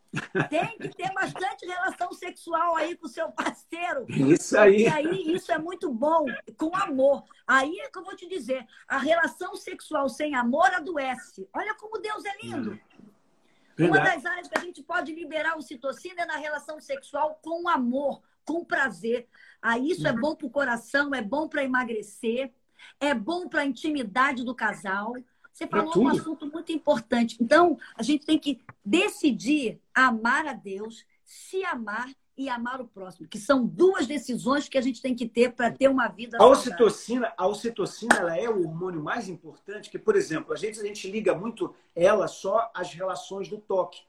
Tem que ter bastante relação sexual aí com o seu parceiro. Isso aí. E aí, isso é muito bom, com amor. Aí é que eu vou te dizer, a relação sexual sem amor adoece. Olha como Deus é lindo. Verdade. Uma das áreas que a gente pode liberar o citocina é na relação sexual com amor, com prazer. Aí isso é uhum. bom para o coração, é bom para emagrecer, é bom para a intimidade do casal. Você falou um assunto muito importante. Então, a gente tem que decidir amar a Deus, se amar e amar o próximo, que são duas decisões que a gente tem que ter para ter uma vida a ocitocina, a ocitocina ela é o hormônio mais importante, que, por exemplo, a gente, a gente liga muito ela só às relações do toque.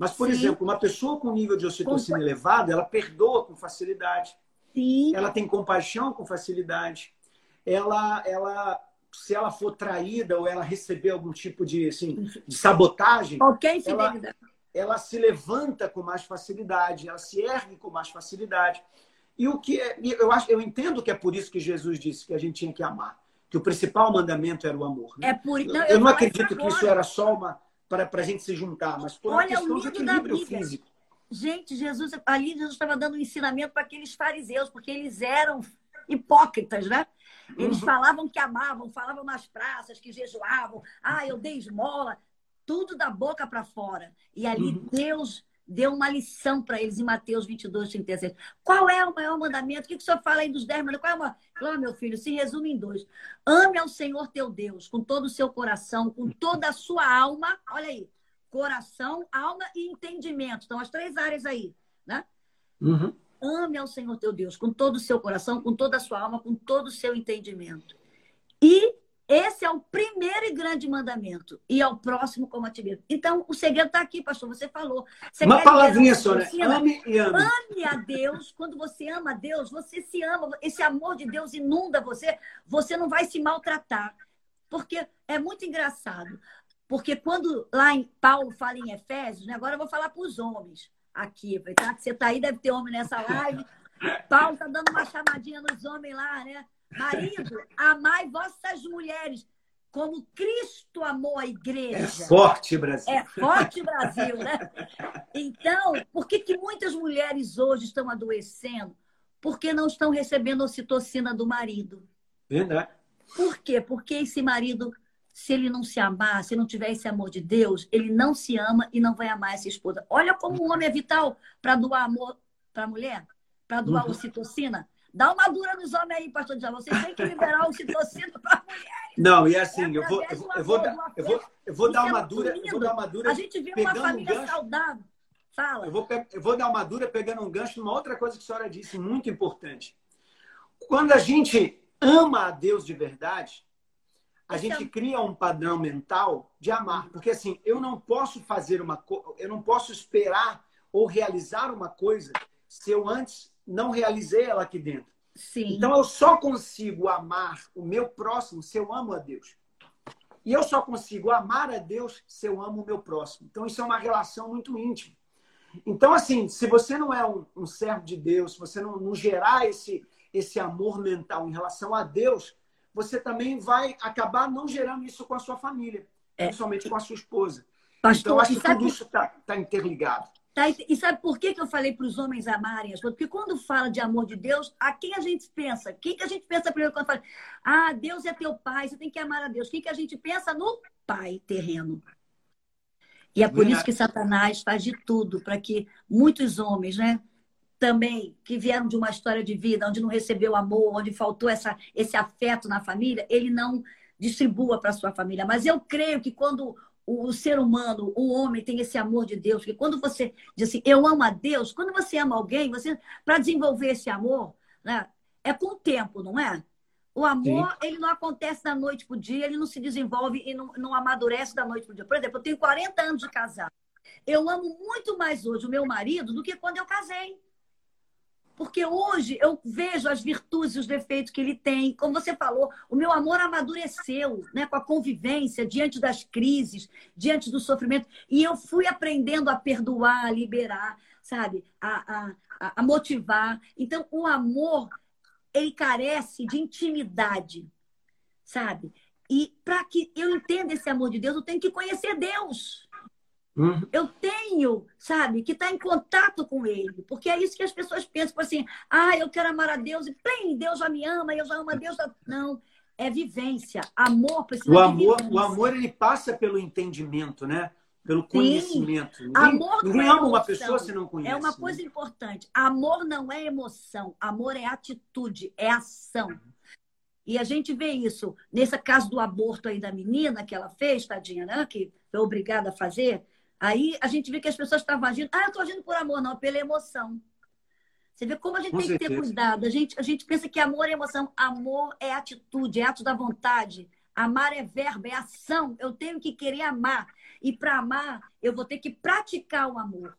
Mas, por Sim. exemplo, uma pessoa com nível de ocitocina com... elevado, ela perdoa com facilidade. Sim. Ela tem compaixão com facilidade. Ela, ela, se ela for traída ou ela receber algum tipo de, assim, de sabotagem, qualquer infidelidade, ela, ela se levanta com mais facilidade, ela se ergue com mais facilidade. E o que é, eu acho, eu entendo que é por isso que Jesus disse que a gente tinha que amar, que o principal mandamento era o amor. Né? É por, não, eu, eu não acredito que isso era só uma para a gente se juntar, mas por uma Olha, questão de equilíbrio físico. Gente, Jesus, ali Jesus estava dando um ensinamento para aqueles fariseus, porque eles eram hipócritas, né? Eles uhum. falavam que amavam, falavam nas praças, que jejuavam, ah, eu dei esmola, tudo da boca para fora. E ali uhum. Deus deu uma lição para eles em Mateus 22, 36. Qual é o maior mandamento? O que, que o senhor fala aí dos dez mandamentos? Qual é uma... Claro, meu filho, se resume em dois. Ame ao Senhor teu Deus com todo o seu coração, com toda a sua alma. Olha aí, coração, alma e entendimento. Então, as três áreas aí, né? Uhum. Ame ao Senhor teu Deus com todo o seu coração, com toda a sua alma, com todo o seu entendimento. Esse é o primeiro e grande mandamento. E ao próximo como a ti mesmo. Então, o segredo está aqui, pastor. Você falou. Você Uma palavrinha só, né? Ame e ame. Ame a Deus. Quando você ama a Deus, você se ama. Esse amor de Deus inunda você. Você não vai se maltratar. Porque é muito engraçado. Porque quando lá em Paulo fala em Efésios, né? agora eu vou falar para os homens aqui, tá? Você está aí, deve ter homem nessa live. Paulo está dando uma chamadinha nos homens lá, né? Marido, amai vossas mulheres como Cristo amou a igreja. É forte, Brasil. É forte, Brasil, né? Então, por que, que muitas mulheres hoje estão adoecendo? Porque não estão recebendo ocitocina do marido. Verdade. Por quê? Porque esse marido se ele não se amar, se não tiver esse amor de Deus, ele não se ama e não vai amar essa esposa. Olha como o homem é vital para doar amor para a mulher, para doar uhum. ocitocina. Dá uma dura nos homens aí, pastor Djalma. Vocês têm que liberar o ocitocina para mulheres. Não, e assim, é eu, vou, eu, vou, eu, vou dar, eu, vou, eu vou dar uma dura, eu vou dar uma dura. A gente vê uma família saudável. Fala. Eu vou, eu vou dar uma dura pegando um gancho numa outra coisa que a senhora disse, muito importante. Quando a gente ama a Deus de verdade, a então... gente cria um padrão mental de amar. Porque assim, eu não posso fazer uma coisa, eu não posso esperar ou realizar uma coisa se eu antes não realizei ela aqui dentro. Sim. Então eu só consigo amar o meu próximo se eu amo a Deus. E eu só consigo amar a Deus se eu amo o meu próximo. Então isso é uma relação muito íntima. Então, assim, se você não é um, um servo de Deus, se você não, não gerar esse, esse amor mental em relação a Deus, você também vai acabar não gerando isso com a sua família, é. principalmente com a sua esposa. Pastor, então, acho que tudo isso está tá interligado. Tá, e sabe por que, que eu falei para os homens amarem as coisas? Porque quando fala de amor de Deus, a quem a gente pensa? Quem que a gente pensa primeiro quando fala, ah, Deus é teu pai, você tem que amar a Deus? Quem que a gente pensa? No pai terreno. E é por isso que Satanás faz de tudo para que muitos homens, né, também que vieram de uma história de vida onde não recebeu amor, onde faltou essa, esse afeto na família, ele não distribua para sua família. Mas eu creio que quando o, o, ser humano, o homem tem esse amor de Deus. Porque quando você diz assim, eu amo a Deus, quando você ama alguém, você para desenvolver esse amor, né, é com o tempo, não é? O amor, Sim. ele não acontece da noite para o dia, ele não se desenvolve e não, não amadurece da noite para o dia. Por exemplo, eu tenho 40 anos de casado. Eu amo muito mais hoje o meu marido do que quando eu casei. Porque hoje eu vejo as virtudes e os defeitos que ele tem. Como você falou, o meu amor amadureceu né, com a convivência, diante das crises, diante do sofrimento. E eu fui aprendendo a perdoar, a liberar, sabe? A, a, a motivar. Então, o amor, ele carece de intimidade, sabe? E para que eu entenda esse amor de Deus, eu tenho que conhecer Deus. Uhum. Eu tenho, sabe, que estar tá em contato com ele. Porque é isso que as pessoas pensam, tipo assim, ah, eu quero amar a Deus, e bem, Deus já me ama, eu já amo a Deus. Não, é vivência. Amor precisa o amor, O amor, ele passa pelo entendimento, né? Pelo conhecimento. Ninguém, amor ninguém é ama uma pessoa se não conhece. É uma coisa né? importante. Amor não é emoção. Amor é atitude, é ação. E a gente vê isso nesse caso do aborto aí da menina que ela fez, tadinha, né? Que foi obrigada a fazer. Aí a gente vê que as pessoas estavam agindo. Ah, eu estou agindo por amor, não, pela emoção. Você vê como a gente Com tem certeza. que ter cuidado. A gente, a gente pensa que amor é emoção. Amor é atitude, é ato da vontade. Amar é verbo, é ação. Eu tenho que querer amar. E para amar, eu vou ter que praticar o amor.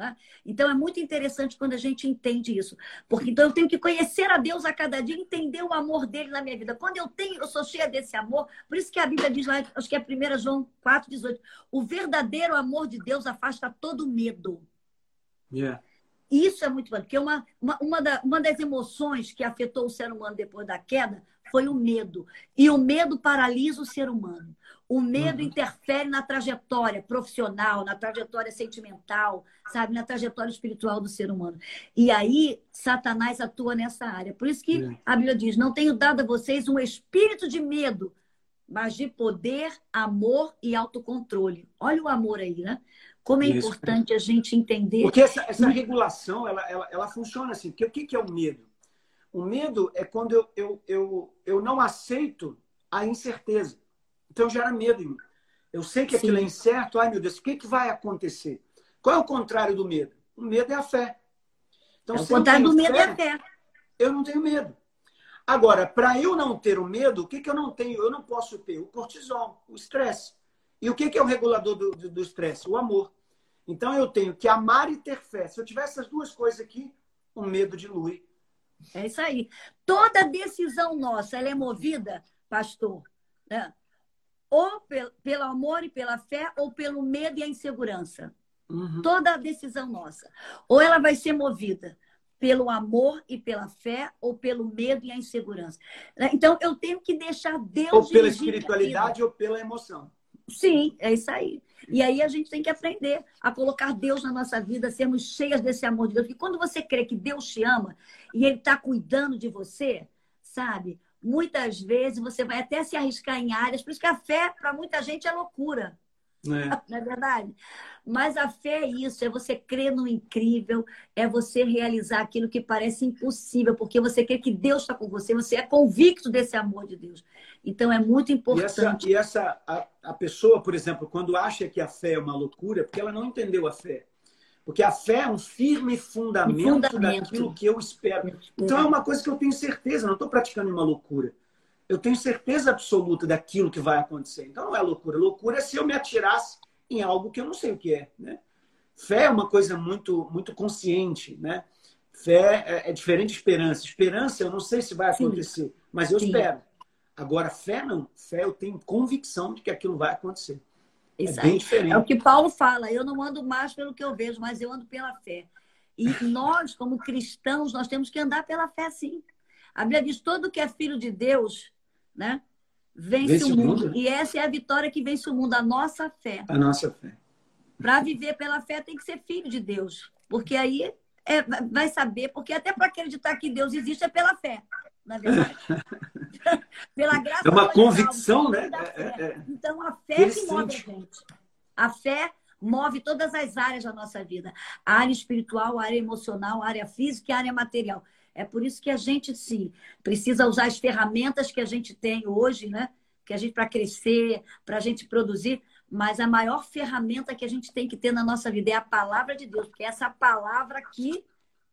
Né? Então é muito interessante quando a gente entende isso. Porque então eu tenho que conhecer a Deus a cada dia, entender o amor dele na minha vida. Quando eu tenho, eu sou cheia desse amor, por isso que a Bíblia diz lá, acho que é 1 João 4,18, o verdadeiro amor de Deus afasta todo medo. Yeah. Isso é muito bom, porque uma, uma, uma, da, uma das emoções que afetou o ser humano depois da queda foi o medo. E o medo paralisa o ser humano. O medo uhum. interfere na trajetória profissional, na trajetória sentimental, sabe, na trajetória espiritual do ser humano. E aí Satanás atua nessa área. Por isso que a Bíblia diz: "Não tenho dado a vocês um espírito de medo, mas de poder, amor e autocontrole". Olha o amor aí, né? Como é isso. importante a gente entender. Porque essa, essa regulação, ela, ela, ela funciona assim. Porque o que, que é o medo? O medo é quando eu, eu, eu, eu não aceito a incerteza. Então gera medo em mim. Eu sei que aquilo Sim. é incerto. Ai, meu Deus, o que, que vai acontecer? Qual é o contrário do medo? O medo é a fé. Então, é o contrário do medo fé, é a fé. Eu não tenho medo. Agora, para eu não ter o medo, o que, que eu não tenho? Eu não posso ter o cortisol, o estresse. E o que, que é o regulador do estresse? O amor. Então eu tenho que amar e ter fé. Se eu tiver essas duas coisas aqui, o medo dilui. É isso aí. Toda decisão nossa, ela é movida, pastor, né? ou pelo, pelo amor e pela fé, ou pelo medo e a insegurança. Uhum. Toda decisão nossa. Ou ela vai ser movida pelo amor e pela fé, ou pelo medo e a insegurança. Então, eu tenho que deixar Deus. Ou pela espiritualidade ou pela emoção. Sim, é isso aí. E aí a gente tem que aprender a colocar Deus na nossa vida, sermos cheias desse amor de Deus. Porque quando você crê que Deus te ama e Ele está cuidando de você, sabe? Muitas vezes você vai até se arriscar em áreas, por isso que a fé, para muita gente, é loucura. É. Não é verdade? Mas a fé é isso, é você crer no incrível, é você realizar aquilo que parece impossível, porque você quer que Deus está com você, você é convicto desse amor de Deus. Então é muito importante. E essa, e essa a, a pessoa, por exemplo, quando acha que a fé é uma loucura, porque ela não entendeu a fé. Porque a fé é um firme fundamento, fundamento. daquilo que eu espero. Então é uma coisa que eu tenho certeza, não estou praticando uma loucura. Eu tenho certeza absoluta daquilo que vai acontecer. Então não é loucura. Loucura é se eu me atirasse em algo que eu não sei o que é. Né? Fé é uma coisa muito, muito consciente. Né? Fé é, é diferente de esperança. Esperança eu não sei se vai acontecer, Sim. mas eu Sim. espero. Agora, fé não. Fé eu tenho convicção de que aquilo vai acontecer. Isso é bem diferente. É o que Paulo fala. Eu não ando mais pelo que eu vejo, mas eu ando pela fé. E nós, como cristãos, nós temos que andar pela fé, sim. A Bíblia diz: todo que é filho de Deus, né? Vence, vence o mundo. mundo. E essa é a vitória que vence o mundo, a nossa fé. A nossa fé. Para viver pela fé, tem que ser filho de Deus. Porque aí é, vai saber, porque até para acreditar que Deus existe é pela fé, na verdade. pela graça. É uma convicção, né? É, é, é, então a fé que move a gente. A fé move todas as áreas da nossa vida: a área espiritual, a área emocional, a área física e a área material. É por isso que a gente sim precisa usar as ferramentas que a gente tem hoje, né? Que a gente para crescer, para a gente produzir, mas a maior ferramenta que a gente tem que ter na nossa vida é a palavra de Deus, porque é essa palavra aqui,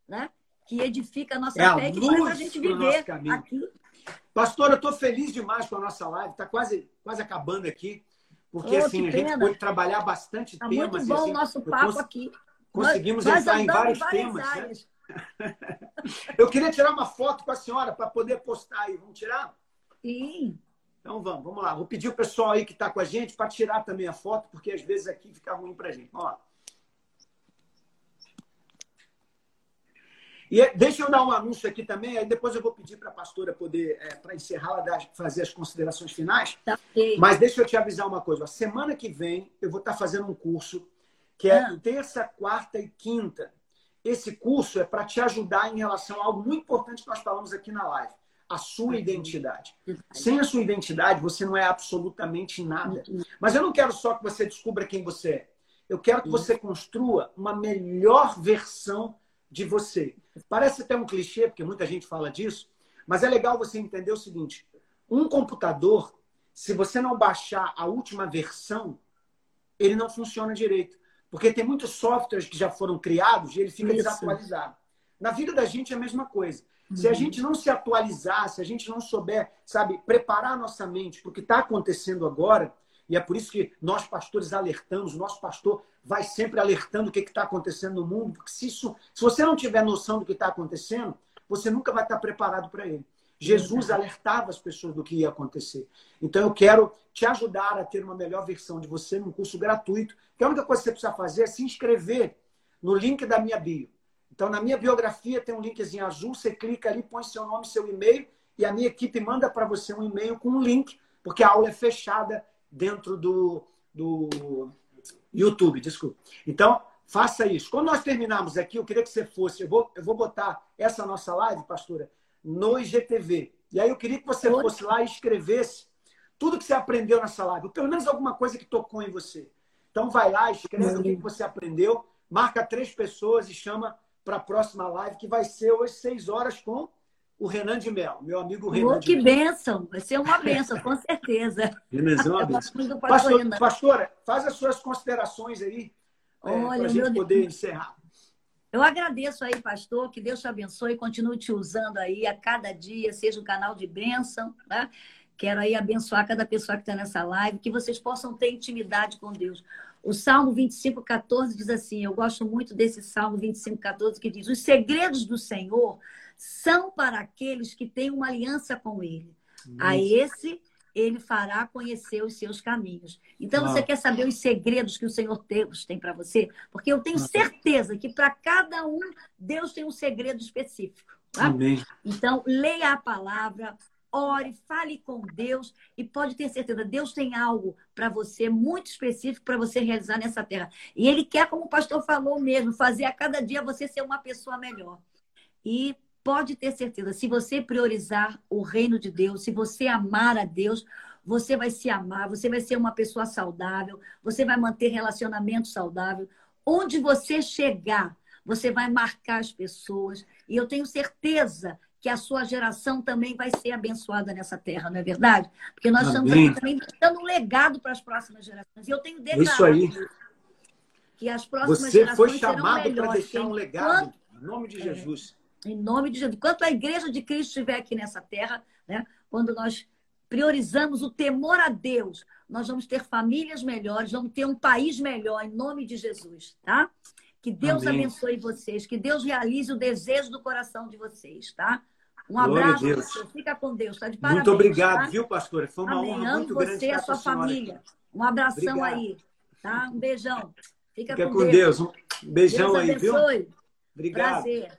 né? Que edifica a nossa é fé e que faz a gente viver aqui. Pastor, eu estou feliz demais com a nossa live, está quase, quase acabando aqui, porque oh, assim, a gente pode trabalhar bastante tá temas. Muito bom assim, o nosso papo cons aqui. Conseguimos nós, entrar nós em vários temas. Né? eu queria tirar uma foto com a senhora para poder postar aí. Vamos tirar? Sim. Então vamos, vamos lá. Vou pedir o pessoal aí que está com a gente para tirar também a foto, porque às vezes aqui fica ruim para a gente. Vamos lá. E deixa eu dar um anúncio aqui também, aí depois eu vou pedir para a pastora poder, é, para encerrar, ela fazer as considerações finais. Tá Mas deixa eu te avisar uma coisa. A semana que vem eu vou estar tá fazendo um curso que é ah. terça, quarta e quinta. Esse curso é para te ajudar em relação a algo muito importante que nós falamos aqui na live a sua identidade. Sem a sua identidade, você não é absolutamente nada. Mas eu não quero só que você descubra quem você é. Eu quero que você construa uma melhor versão de você. Parece até um clichê, porque muita gente fala disso, mas é legal você entender o seguinte: um computador, se você não baixar a última versão, ele não funciona direito. Porque tem muitos softwares que já foram criados e ele fica Isso. desatualizado. Na vida da gente é a mesma coisa. Se a uhum. gente não se atualizar, se a gente não souber, sabe, preparar a nossa mente para o que está acontecendo agora, e é por isso que nós pastores alertamos, o nosso pastor vai sempre alertando o que está acontecendo no mundo, porque se, isso, se você não tiver noção do que está acontecendo, você nunca vai estar preparado para ele. Jesus alertava as pessoas do que ia acontecer. Então eu quero te ajudar a ter uma melhor versão de você num curso gratuito. Que a única coisa que você precisa fazer é se inscrever no link da minha bio. Então, na minha biografia tem um linkzinho azul, você clica ali, põe seu nome, seu e-mail, e a minha equipe manda para você um e-mail com um link, porque a aula é fechada dentro do, do YouTube, desculpa. Então, faça isso. Quando nós terminarmos aqui, eu queria que você fosse, eu vou, eu vou botar essa nossa live, pastora, no IGTV. E aí eu queria que você fosse lá e escrevesse tudo que você aprendeu nessa live, ou pelo menos alguma coisa que tocou em você. Então vai lá, escreve o que você aprendeu, marca três pessoas e chama para a próxima live, que vai ser hoje, seis horas, com o Renan de Mel, meu amigo Renan. Oh, que bênção! Vai ser uma bênção, com certeza. Renanzão, uma bênção. Pastor, pastora, faz as suas considerações aí, é, para a gente poder Deus. encerrar. Eu agradeço aí, pastor, que Deus te abençoe, continue te usando aí a cada dia, seja um canal de bênção, né? Quero aí abençoar cada pessoa que está nessa live, que vocês possam ter intimidade com Deus. O Salmo 25, 14 diz assim: eu gosto muito desse Salmo 25, 14, que diz: Os segredos do Senhor são para aqueles que têm uma aliança com Ele. Isso. A esse ele fará conhecer os seus caminhos. Então, ah. você quer saber os segredos que o Senhor Deus tem para você? Porque eu tenho certeza que para cada um, Deus tem um segredo específico. Tá? Amém. Então, leia a palavra, ore, fale com Deus e pode ter certeza, Deus tem algo para você muito específico para você realizar nessa terra. E Ele quer, como o pastor falou mesmo, fazer a cada dia você ser uma pessoa melhor. E pode ter certeza, se você priorizar o reino de Deus, se você amar a Deus, você vai se amar, você vai ser uma pessoa saudável, você vai manter relacionamento saudável. Onde você chegar, você vai marcar as pessoas. E eu tenho certeza que a sua geração também vai ser abençoada nessa terra, não é verdade? Porque nós Amém. estamos também dando um legado para as próximas gerações. E eu tenho declarado isso aí. que as próximas Você gerações foi serão chamado para melhores. deixar um legado. Em nome de É. Em nome de Jesus. Enquanto a igreja de Cristo estiver aqui nessa terra, né, quando nós priorizamos o temor a Deus, nós vamos ter famílias melhores, vamos ter um país melhor, em nome de Jesus, tá? Que Deus Amém. abençoe vocês, que Deus realize o desejo do coração de vocês, tá? Um Glória abraço, Deus. fica com Deus, tá de parabéns. muito obrigado, tá? viu, pastor? Foi uma Amém. honra Amo muito você e a com sua família. aqui. Um abração Obrigado. aí, tá? Um beijão. Fica, Fica com Deus. Um beijão Deus aí, viu? Obrigado. Prazer.